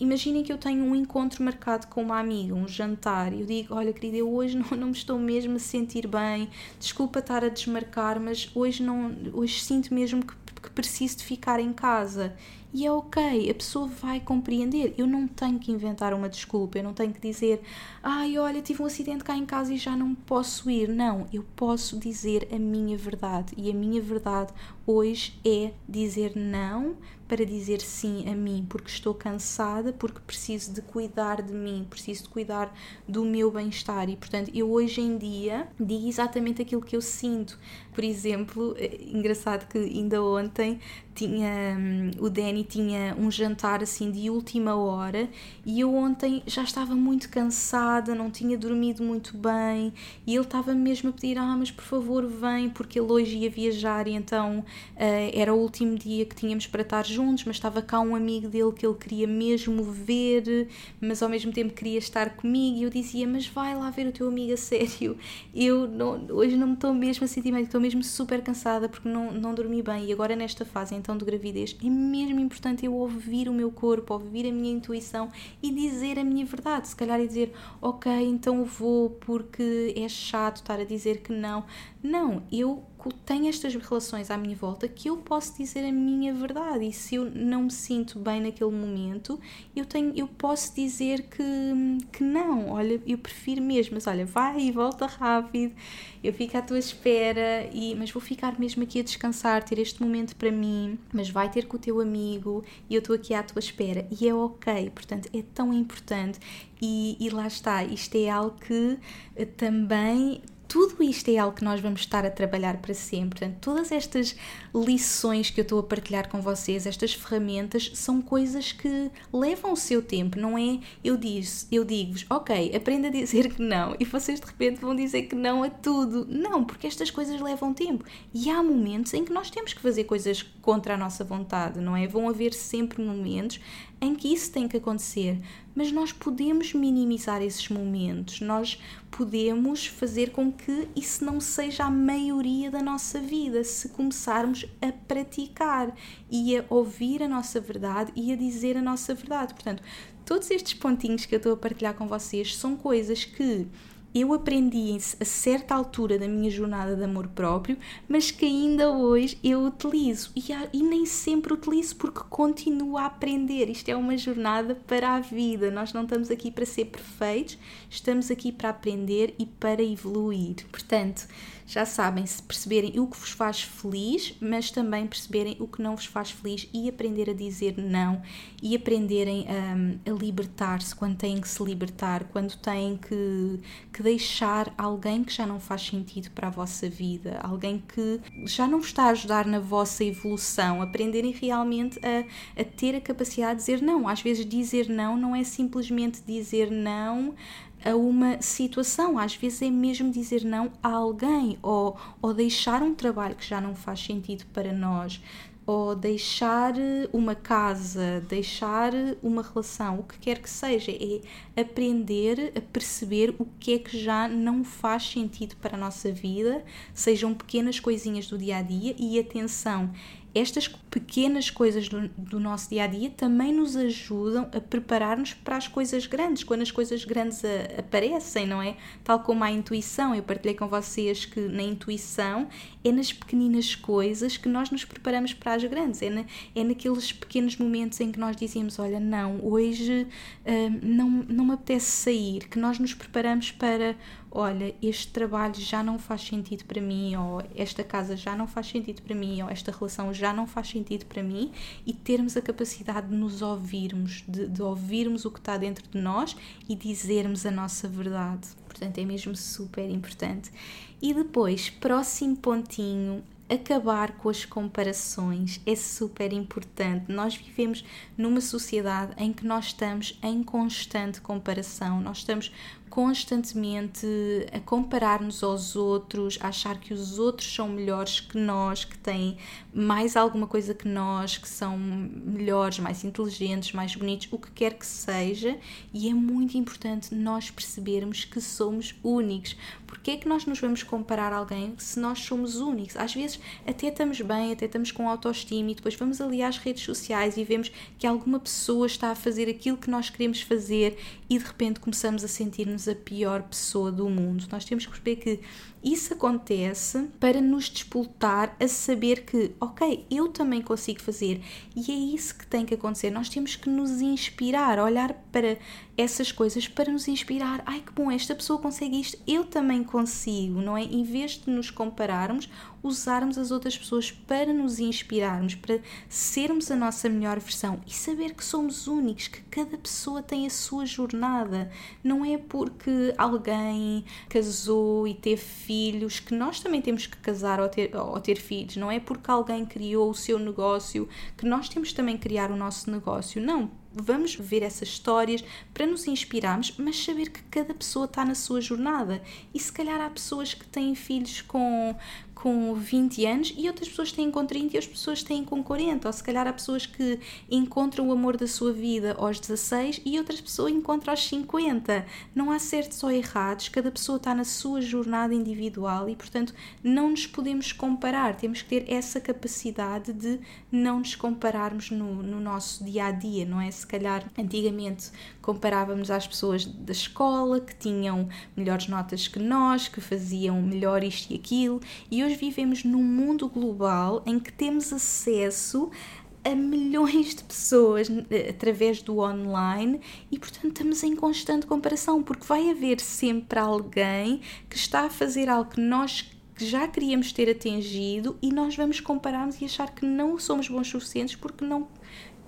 Speaker 1: imaginem que eu tenho um encontro marcado com uma amiga, um jantar, e eu digo: Olha, querida, eu hoje não, não me estou mesmo a sentir bem, desculpa estar a desmarcar, mas hoje, não, hoje sinto mesmo que, que preciso de ficar em casa. E é ok, a pessoa vai compreender. Eu não tenho que inventar uma desculpa, eu não tenho que dizer, ai, olha, tive um acidente cá em casa e já não posso ir. Não, eu posso dizer a minha verdade. E a minha verdade hoje é dizer não para dizer sim a mim, porque estou cansada, porque preciso de cuidar de mim, preciso de cuidar do meu bem-estar. E portanto, eu hoje em dia digo exatamente aquilo que eu sinto. Por exemplo, é engraçado que ainda ontem tinha hum, o Danny tinha um jantar assim de última hora e eu ontem já estava muito cansada, não tinha dormido muito bem e ele estava mesmo a pedir: Ah, mas por favor, vem, porque ele hoje ia viajar e então uh, era o último dia que tínhamos para estar juntos, mas estava cá um amigo dele que ele queria mesmo ver, mas ao mesmo tempo queria estar comigo e eu dizia: Mas vai lá ver o teu amigo a sério, eu não, hoje não me estou mesmo a sentir bem, estou mesmo super cansada porque não, não dormi bem e agora nesta fase então de gravidez é mesmo importante eu ouvir o meu corpo, ouvir a minha intuição e dizer a minha verdade. Se calhar é dizer, ok, então vou porque é chato estar a dizer que não. Não, eu tenho estas relações à minha volta que eu posso dizer a minha verdade. E se eu não me sinto bem naquele momento, eu tenho eu posso dizer que, que não, olha, eu prefiro mesmo, mas olha, vai e volta rápido, eu fico à tua espera e mas vou ficar mesmo aqui a descansar, ter este momento para mim, mas vai ter com o teu amigo e eu estou aqui à tua espera. E é ok, portanto é tão importante. E, e lá está, isto é algo que eh, também tudo isto é algo que nós vamos estar a trabalhar para sempre. Portanto, todas estas lições que eu estou a partilhar com vocês, estas ferramentas, são coisas que levam o seu tempo, não é? Eu, eu digo-vos, ok, aprenda a dizer que não, e vocês de repente vão dizer que não a tudo. Não, porque estas coisas levam tempo. E há momentos em que nós temos que fazer coisas contra a nossa vontade, não é? Vão haver sempre momentos em que isso tem que acontecer, mas nós podemos minimizar esses momentos, nós podemos fazer com que isso não seja a maioria da nossa vida, se começarmos a praticar e a ouvir a nossa verdade e a dizer a nossa verdade. Portanto, todos estes pontinhos que eu estou a partilhar com vocês são coisas que eu aprendi a certa altura da minha jornada de amor próprio, mas que ainda hoje eu utilizo e, e, nem sempre utilizo porque continuo a aprender. Isto é uma jornada para a vida. Nós não estamos aqui para ser perfeitos, estamos aqui para aprender e para evoluir. Portanto, já sabem, se perceberem o que vos faz feliz, mas também perceberem o que não vos faz feliz e aprender a dizer não e aprenderem um, a libertar-se quando têm que se libertar, quando têm que, que deixar alguém que já não faz sentido para a vossa vida, alguém que já não vos está a ajudar na vossa evolução, aprenderem realmente a, a ter a capacidade de dizer não. Às vezes, dizer não não é simplesmente dizer não a uma situação. Às vezes é mesmo dizer não a alguém ou, ou deixar um trabalho que já não faz sentido para nós, ou deixar uma casa, deixar uma relação, o que quer que seja, é aprender a perceber o que é que já não faz sentido para a nossa vida, sejam pequenas coisinhas do dia a dia e atenção, estas pequenas coisas do, do nosso dia a dia também nos ajudam a preparar-nos para as coisas grandes, quando as coisas grandes a, aparecem, não é? Tal como a intuição, eu partilhei com vocês que na intuição é nas pequeninas coisas que nós nos preparamos para as grandes, é, na, é naqueles pequenos momentos em que nós dizemos: Olha, não, hoje uh, não, não me apetece sair, que nós nos preparamos para olha, este trabalho já não faz sentido para mim, ou esta casa já não faz sentido para mim, ou esta relação já não faz sentido para mim, e termos a capacidade de nos ouvirmos, de, de ouvirmos o que está dentro de nós e dizermos a nossa verdade. Portanto, é mesmo super importante. E depois, próximo pontinho, acabar com as comparações é super importante. Nós vivemos numa sociedade em que nós estamos em constante comparação, nós estamos constantemente a comparar-nos aos outros, a achar que os outros são melhores que nós, que têm mais alguma coisa que nós, que são melhores, mais inteligentes, mais bonitos, o que quer que seja, e é muito importante nós percebermos que somos únicos. Porque é que nós nos vamos comparar a alguém se nós somos únicos? Às vezes até estamos bem, até estamos com autoestima e depois vamos ali às redes sociais e vemos que alguma pessoa está a fazer aquilo que nós queremos fazer e de repente começamos a sentir-nos a pior pessoa do mundo. Nós temos que perceber que isso acontece para nos despoltar a saber que, ok, eu também consigo fazer e é isso que tem que acontecer. Nós temos que nos inspirar, olhar para essas coisas para nos inspirar. Ai que bom, esta pessoa consegue isto, eu também consigo, não é? Em vez de nos compararmos, usarmos as outras pessoas para nos inspirarmos, para sermos a nossa melhor versão e saber que somos únicos, que cada pessoa tem a sua jornada. Não é porque alguém casou e teve filhos que nós também temos que casar ou ter, ou ter filhos. Não é porque alguém criou o seu negócio que nós temos também que criar o nosso negócio. Não vamos ver essas histórias para nos inspirarmos, mas saber que cada pessoa está na sua jornada. E se calhar há pessoas que têm filhos com, com 20 anos e outras pessoas têm com 30 e outras pessoas têm com 40. Ou se calhar há pessoas que encontram o amor da sua vida aos 16 e outras pessoas encontram aos 50. Não há certos ou errados, cada pessoa está na sua jornada individual e, portanto, não nos podemos comparar. Temos que ter essa capacidade de não nos compararmos no, no nosso dia a dia, não é? Se calhar antigamente comparávamos às pessoas da escola que tinham melhores notas que nós, que faziam melhor isto e aquilo, e hoje vivemos num mundo global em que temos acesso a milhões de pessoas eh, através do online e, portanto, estamos em constante comparação, porque vai haver sempre alguém que está a fazer algo que nós já queríamos ter atingido e nós vamos comparar-nos e achar que não somos bons suficientes porque não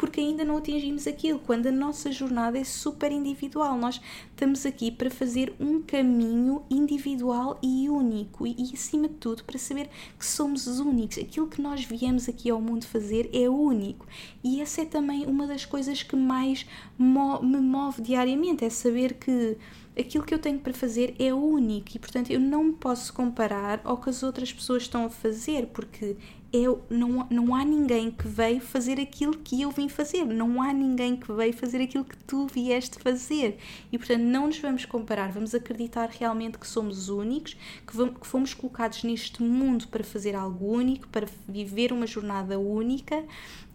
Speaker 1: porque ainda não atingimos aquilo, quando a nossa jornada é super individual. Nós estamos aqui para fazer um caminho individual e único e, e acima de tudo, para saber que somos únicos. Aquilo que nós viemos aqui ao mundo fazer é único. E essa é também uma das coisas que mais mo me move diariamente, é saber que aquilo que eu tenho para fazer é único e, portanto, eu não me posso comparar ao que as outras pessoas estão a fazer, porque eu, não, não há ninguém que veio fazer aquilo que eu vim fazer, não há ninguém que veio fazer aquilo que tu vieste fazer. E, portanto, não nos vamos comparar, vamos acreditar realmente que somos únicos, que, vamos, que fomos colocados neste mundo para fazer algo único, para viver uma jornada única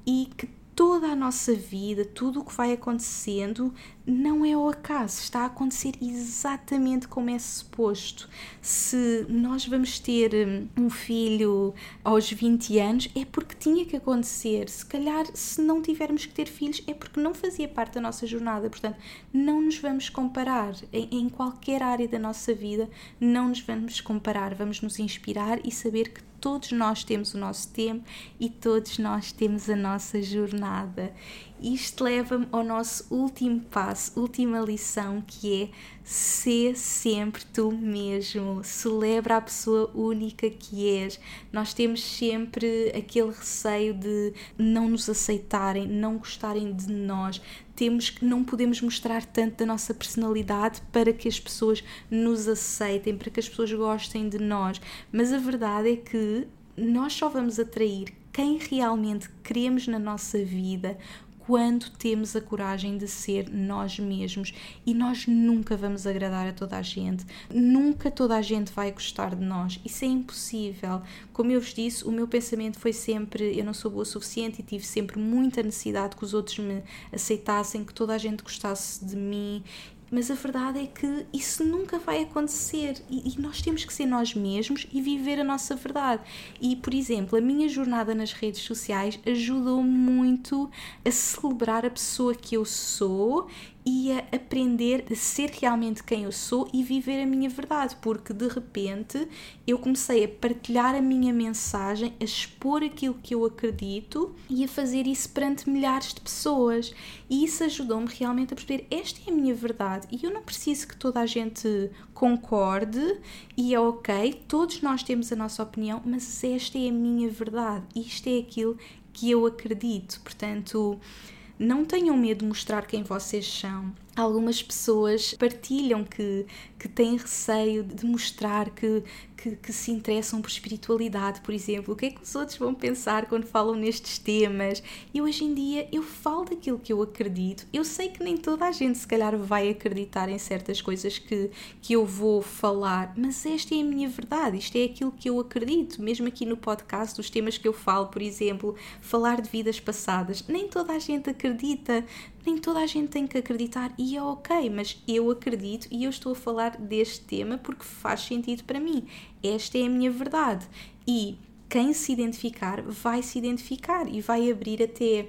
Speaker 1: e que toda a nossa vida, tudo o que vai acontecendo, não é ao acaso, está a acontecer exatamente como é suposto. Se nós vamos ter hum, um filho aos 20 anos, é porque tinha que acontecer. Se calhar, se não tivermos que ter filhos, é porque não fazia parte da nossa jornada. Portanto, não nos vamos comparar em, em qualquer área da nossa vida, não nos vamos comparar, vamos nos inspirar e saber que todos nós temos o nosso tempo e todos nós temos a nossa jornada. Isto leva-me ao nosso último passo, última lição, que é ser sempre tu mesmo. Celebra a pessoa única que és. Nós temos sempre aquele receio de não nos aceitarem, não gostarem de nós. Temos que não podemos mostrar tanto da nossa personalidade para que as pessoas nos aceitem, para que as pessoas gostem de nós. Mas a verdade é que nós só vamos atrair quem realmente queremos na nossa vida quando temos a coragem de ser nós mesmos. E nós nunca vamos agradar a toda a gente, nunca toda a gente vai gostar de nós, isso é impossível. Como eu vos disse, o meu pensamento foi sempre: eu não sou boa o suficiente e tive sempre muita necessidade que os outros me aceitassem, que toda a gente gostasse de mim mas a verdade é que isso nunca vai acontecer e, e, nós temos que ser nós mesmos e viver a nossa verdade. E, por exemplo, a minha jornada nas redes sociais ajudou muito a celebrar a pessoa que eu sou e a aprender a ser realmente quem eu sou e viver a minha verdade, porque de repente eu comecei a partilhar a minha mensagem, a expor aquilo que eu acredito e a fazer isso perante milhares de pessoas. E isso ajudou-me realmente a perceber: esta é a minha verdade e eu não preciso que toda a gente concorde e é ok, todos nós temos a nossa opinião, mas esta é a minha verdade, isto é aquilo que eu acredito. Portanto não tenham medo de mostrar quem vocês são. Algumas pessoas partilham que, que têm receio de mostrar que, que, que, se interessam por espiritualidade, por exemplo. O que é que os outros vão pensar quando falam nestes temas? E hoje em dia eu falo daquilo que eu acredito. Eu sei que nem toda a gente, se calhar, vai acreditar em certas coisas que, que eu vou falar, mas esta é a minha verdade, isto é aquilo que eu acredito. Mesmo aqui no podcast, os temas que eu falo, por exemplo, falar de vidas passadas, nem toda a gente acredita, nem toda a gente tem que acreditar e é ok, mas eu acredito e eu estou a falar deste tema porque faz sentido para mim. Esta é a minha verdade. E quem se identificar vai se identificar e vai abrir até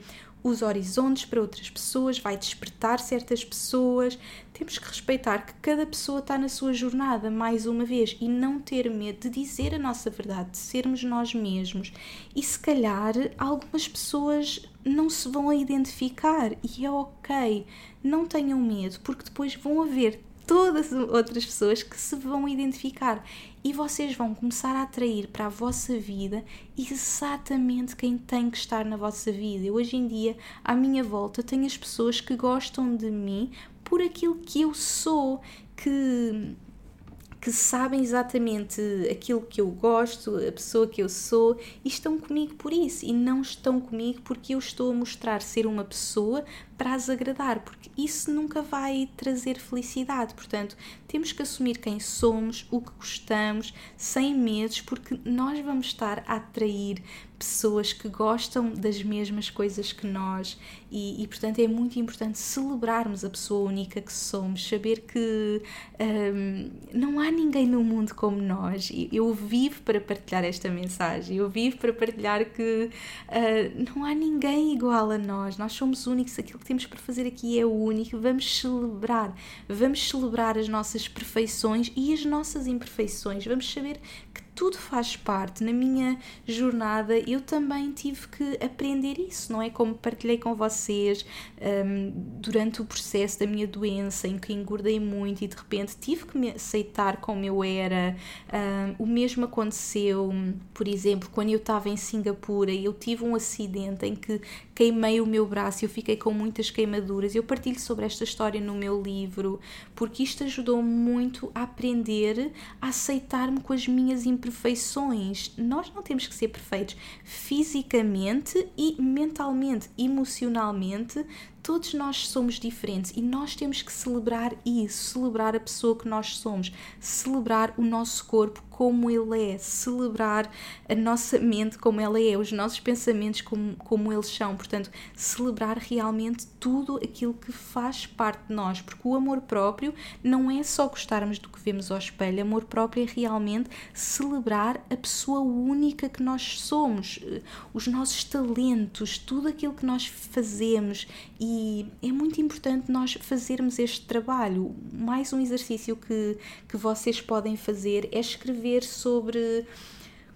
Speaker 1: os horizontes para outras pessoas, vai despertar certas pessoas. Temos que respeitar que cada pessoa está na sua jornada, mais uma vez, e não ter medo de dizer a nossa verdade, de sermos nós mesmos. E se calhar algumas pessoas não se vão identificar e é ok, não tenham medo, porque depois vão haver todas as outras pessoas que se vão identificar e vocês vão começar a atrair para a vossa vida exatamente quem tem que estar na vossa vida. Eu, hoje em dia, à minha volta, tenho as pessoas que gostam de mim por aquilo que eu sou, que que sabem exatamente aquilo que eu gosto, a pessoa que eu sou e estão comigo por isso e não estão comigo porque eu estou a mostrar ser uma pessoa para as agradar, porque isso nunca vai trazer felicidade. Portanto, temos que assumir quem somos, o que gostamos, sem medos, porque nós vamos estar a atrair pessoas que gostam das mesmas coisas que nós e, e, portanto é muito importante celebrarmos a pessoa única que somos, saber que um, não há ninguém no mundo como nós. Eu vivo para partilhar esta mensagem, eu vivo para partilhar que uh, não há ninguém igual a nós, nós somos únicos, aquilo temos para fazer aqui é único, vamos celebrar, vamos celebrar as nossas perfeições e as nossas imperfeições, vamos saber que tudo faz parte. Na minha jornada eu também tive que aprender isso, não é? Como partilhei com vocês um, durante o processo da minha doença, em que engordei muito e de repente tive que me aceitar como eu era. Um, o mesmo aconteceu, por exemplo, quando eu estava em Singapura e eu tive um acidente em que queimei o meu braço e eu fiquei com muitas queimaduras. Eu partilho sobre esta história no meu livro porque isto ajudou muito a aprender a aceitar-me com as minhas imperfeições imperfeições. Nós não temos que ser perfeitos fisicamente e mentalmente, emocionalmente. Todos nós somos diferentes e nós temos que celebrar isso, celebrar a pessoa que nós somos, celebrar o nosso corpo como ele é, celebrar a nossa mente como ela é, os nossos pensamentos como, como eles são. Portanto, celebrar realmente tudo aquilo que faz parte de nós, porque o amor próprio não é só gostarmos do que vemos ao espelho, amor próprio é realmente celebrar a pessoa única que nós somos, os nossos talentos, tudo aquilo que nós fazemos e é muito importante nós fazermos este trabalho. Mais um exercício que, que vocês podem fazer é escrever escrever sobre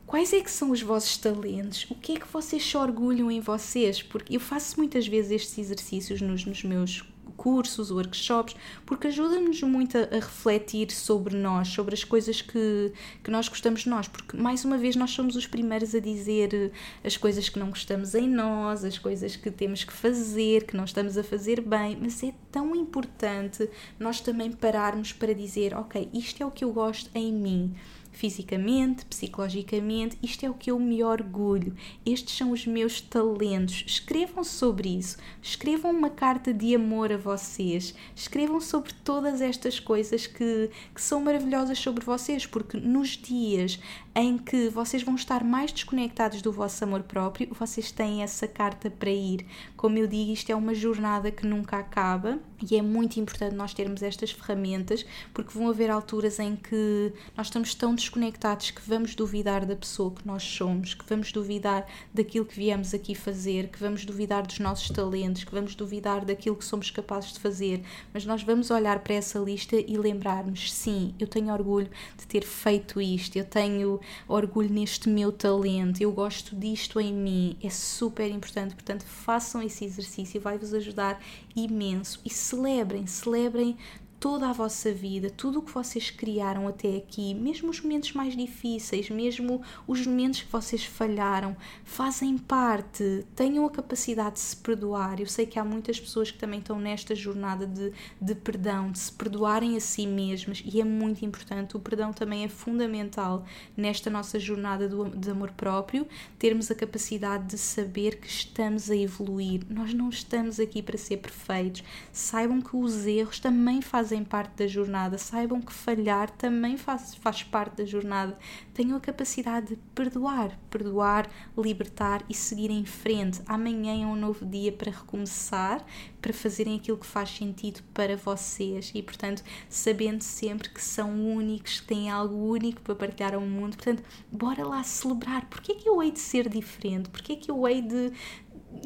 Speaker 1: quais é que são os vossos talentos, o que é que vocês se orgulham em vocês, porque eu faço muitas vezes estes exercícios nos, nos meus cursos, workshops, porque ajuda-nos muito a, a, refletir sobre nós, sobre as coisas que, que nós gostamos de nós, porque mais uma vez nós somos os primeiros a dizer eh, as coisas que não gostamos em nós, as coisas que temos que fazer, que não estamos a fazer bem, mas é tão importante nós também pararmos para dizer, ok, isto é o que eu gosto em mim fisicamente, psicologicamente. Isto é o que eu me orgulho. Estes são os meus talentos. Escrevam sobre isso. Escrevam uma carta de amor a vocês. Escrevam sobre todas estas coisas que, que são maravilhosas sobre vocês, porque nos dias em que vocês vão estar mais desconectados do vosso amor próprio, vocês têm essa carta para ir. Como eu digo, isto é uma jornada que nunca acaba e é muito importante nós termos estas ferramentas, porque vão haver alturas em que nós estamos tão desconectados que vamos duvidar da pessoa que nós somos, que vamos duvidar daquilo que viemos aqui fazer, que vamos duvidar dos nossos talentos, que vamos duvidar daquilo que somos capazes de fazer, mas nós vamos olhar para essa lista e lembrarmos: sim, eu tenho orgulho de ter feito isto, eu tenho orgulho neste meu talento, eu gosto disto em mim, é super importante. Portanto, façam esse exercício, vai-vos ajudar imenso e celebrem, celebrem toda a vossa vida, tudo o que vocês criaram até aqui, mesmo os momentos mais difíceis, mesmo os momentos que vocês falharam, fazem parte, tenham a capacidade de se perdoar. Eu sei que há muitas pessoas que também estão nesta jornada de, de perdão, de se perdoarem a si mesmas e é muito importante. O perdão também é fundamental nesta nossa jornada do, de amor próprio, termos a capacidade de saber que estamos a evoluir. Nós não estamos aqui para ser perfeitos. Saibam que os erros também fazem fazem parte da jornada, saibam que falhar também faz, faz parte da jornada. Tenham a capacidade de perdoar, perdoar, libertar e seguir em frente. Amanhã é um novo dia para recomeçar, para fazerem aquilo que faz sentido para vocês e, portanto, sabendo sempre que são únicos, que têm algo único para partilhar ao mundo. Portanto, bora lá celebrar. Porquê é que eu hei de ser diferente? Porquê é que eu hei de,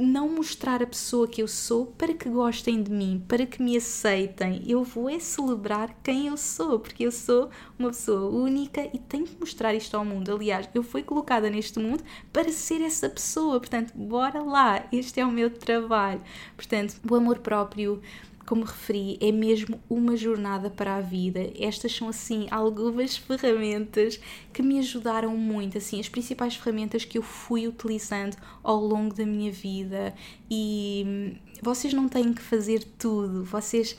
Speaker 1: não mostrar a pessoa que eu sou para que gostem de mim, para que me aceitem. Eu vou é celebrar quem eu sou, porque eu sou uma pessoa única e tenho que mostrar isto ao mundo. Aliás, eu fui colocada neste mundo para ser essa pessoa. Portanto, bora lá, este é o meu trabalho. Portanto, o amor próprio como referi, é mesmo uma jornada para a vida. Estas são, assim, algumas ferramentas que me ajudaram muito, assim, as principais ferramentas que eu fui utilizando ao longo da minha vida. E hum, vocês não têm que fazer tudo, vocês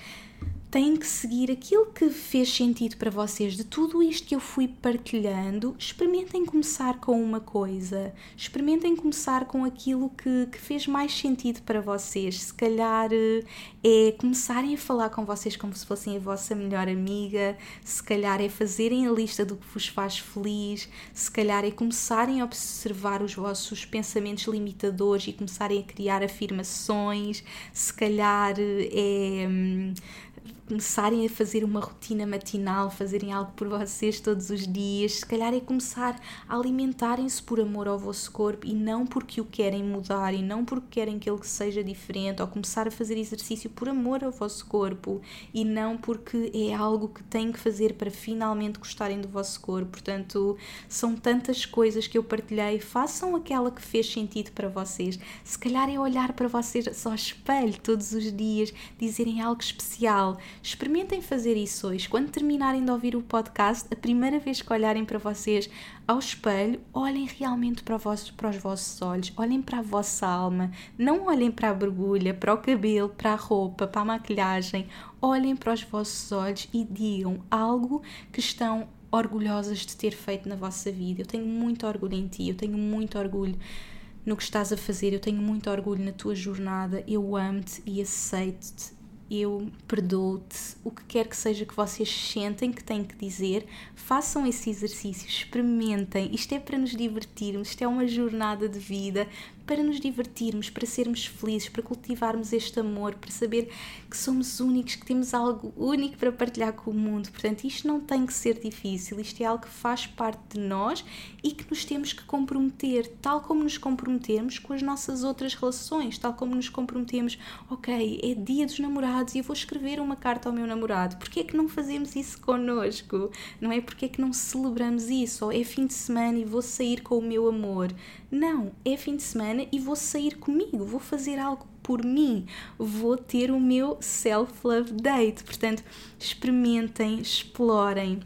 Speaker 1: têm que seguir aquilo que fez sentido para vocês. De tudo isto que eu fui partilhando, experimentem começar com uma coisa, experimentem começar com aquilo que, que fez mais sentido para vocês. Se calhar eh, é começarem a falar com vocês como se fossem a vossa melhor amiga, se calhar é fazerem a lista do que vos faz feliz, se calhar é começarem a observar os vossos pensamentos limitadores e começarem a criar afirmações, se calhar eh, é hum, começarem a fazer uma rotina matinal, fazerem algo por vocês todos os dias, se calhar é começar a alimentarem-se por amor ao vosso corpo e não porque o querem mudar e não porque querem que ele seja diferente, ou começar a fazer exercício por amor ao vosso corpo e não porque é algo que têm que fazer para finalmente gostarem do vosso corpo. Portanto, são tantas coisas que eu partilhei, façam aquela que fez sentido para vocês. Se calhar é olhar para vocês só espelho todos os dias, dizerem algo especial Experimentem fazer isso hoje. Quando terminarem de ouvir o podcast, a primeira vez que olharem para vocês ao espelho, olhem realmente para, vossos, para os vossos olhos, olhem para a vossa alma. Não olhem para a borbulha, para o cabelo, para a roupa, para a maquilhagem. Olhem para os vossos olhos e digam algo que estão orgulhosas de ter feito na vossa vida. Eu tenho muito orgulho em ti, eu tenho muito orgulho no que estás a fazer, eu tenho muito orgulho na tua jornada, eu amo-te e aceito-te eu perdoo-te, o que quer que seja que vocês sentem que têm que dizer, façam esse exercício, experimentem. Isto é para nos divertirmos, isto é uma jornada de vida para nos divertirmos, para sermos felizes, para cultivarmos este amor, para saber que somos únicos, que temos algo único para partilhar com o mundo. Portanto, isto não tem que ser difícil, isto é algo que faz parte de nós e que nos temos que comprometer, tal como nos comprometemos com as nossas outras relações, tal como nos comprometemos, ok, é dia dos namorados e eu vou escrever uma carta ao meu namorado. Porquê é que não fazemos isso connosco? Não é? Porquê é que não celebramos isso? Ou é fim de semana e vou sair com o meu amor? Não, é fim de semana e vou sair comigo, vou fazer algo por mim, vou ter o meu self-love date. Portanto, experimentem, explorem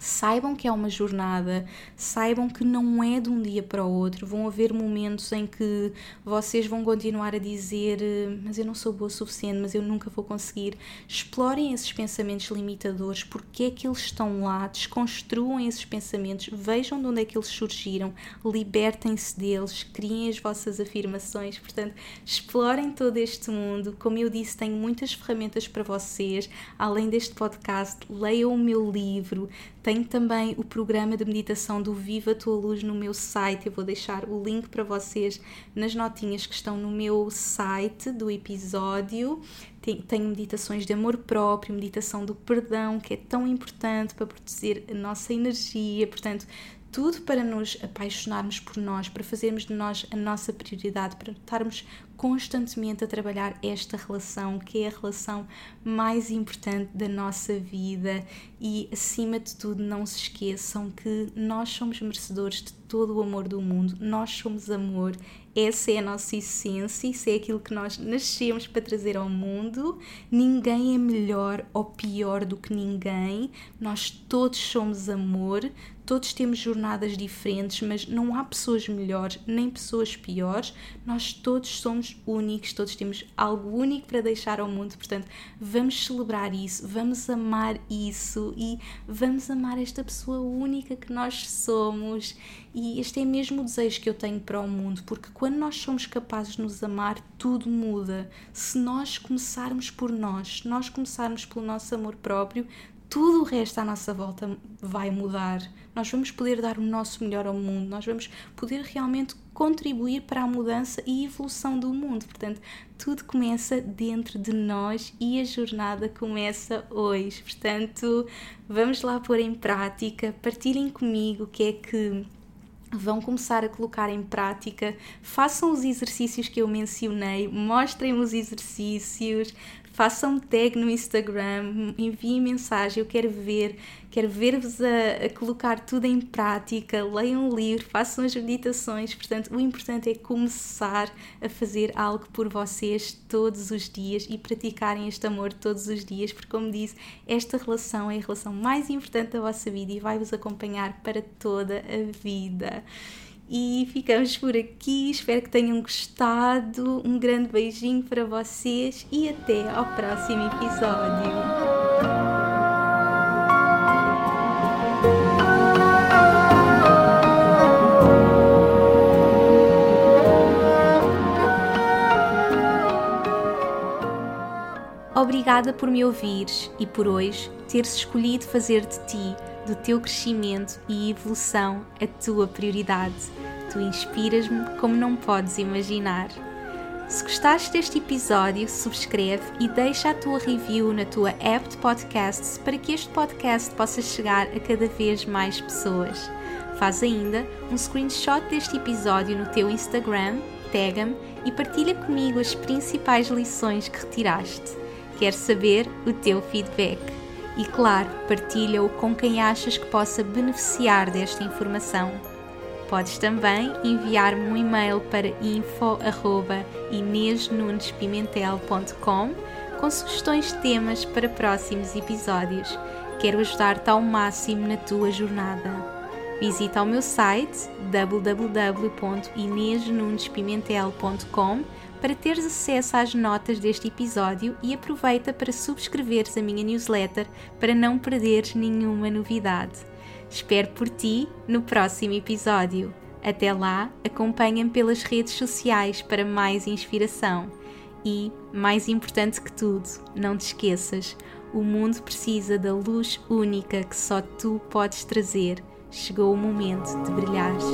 Speaker 1: Saibam que é uma jornada, saibam que não é de um dia para o outro. Vão haver momentos em que vocês vão continuar a dizer: Mas eu não sou boa o suficiente, mas eu nunca vou conseguir. Explorem esses pensamentos limitadores, porque é que eles estão lá, desconstruam esses pensamentos, vejam de onde é que eles surgiram, libertem-se deles, criem as vossas afirmações. Portanto, explorem todo este mundo. Como eu disse, tenho muitas ferramentas para vocês. Além deste podcast, leiam o meu livro tenho também o programa de meditação do Viva a Tua Luz no meu site. Eu vou deixar o link para vocês nas notinhas que estão no meu site do episódio. Tenho meditações de amor próprio, meditação do perdão, que é tão importante para proteger a nossa energia. Portanto, tudo para nos apaixonarmos por nós, para fazermos de nós a nossa prioridade, para estarmos constantemente a trabalhar esta relação, que é a relação mais importante da nossa vida. E acima de tudo, não se esqueçam que nós somos merecedores de todo o amor do mundo, nós somos amor, essa é a nossa essência, isso é aquilo que nós nascemos para trazer ao mundo. Ninguém é melhor ou pior do que ninguém, nós todos somos amor, todos temos jornadas diferentes, mas não há pessoas melhores nem pessoas piores, nós todos somos únicos, todos temos algo único para deixar ao mundo, portanto, vamos celebrar isso, vamos amar isso e vamos amar esta pessoa única que nós somos. E este é mesmo o desejo que eu tenho para o mundo, porque quando nós somos capazes de nos amar, tudo muda. Se nós começarmos por nós, se nós começarmos pelo nosso amor próprio, tudo o resto à nossa volta vai mudar. Nós vamos poder dar o nosso melhor ao mundo, nós vamos poder realmente contribuir para a mudança e evolução do mundo. Portanto, tudo começa dentro de nós e a jornada começa hoje. Portanto, vamos lá pôr em prática, partilhem comigo o que é que vão começar a colocar em prática, façam os exercícios que eu mencionei, mostrem os exercícios, façam tag no Instagram, enviem mensagem, eu quero ver, quero ver-vos a, a, colocar tudo em prática, leiam o livro, façam as meditações, portanto, o importante é começar a fazer algo por vocês todos os dias e praticarem este amor todos os dias, porque como disse, esta relação é a relação mais importante da vossa vida e vai-vos acompanhar para toda a vida. E ficamos por aqui. Espero que tenham gostado. Um grande beijinho para vocês e até ao próximo episódio. Obrigada por me ouvires e por hoje teres escolhido fazer de ti do teu crescimento e evolução a tua prioridade. Tu inspiras-me como não podes imaginar. Se gostaste deste episódio, subscreve e deixa a tua review na tua app de podcasts para que este podcast possa chegar a cada vez mais pessoas. Faz ainda um screenshot deste episódio no teu Instagram, tag-me e partilha comigo as principais lições que retiraste. Quero saber o teu feedback e, claro, partilha-o com quem achas que possa beneficiar desta informação. Podes também enviar-me um e-mail para info.inesnunespimentel.com com sugestões de temas para próximos episódios. Quero ajudar-te ao máximo na tua jornada. Visita o meu site www.inesnunespimentel.com para teres acesso às notas deste episódio e aproveita para subscreveres a minha newsletter para não perderes nenhuma novidade. Espero por ti no próximo episódio. Até lá, acompanha-me pelas redes sociais para mais inspiração. E, mais importante que tudo, não te esqueças: o mundo precisa da luz única que só tu podes trazer. Chegou o momento de brilhares.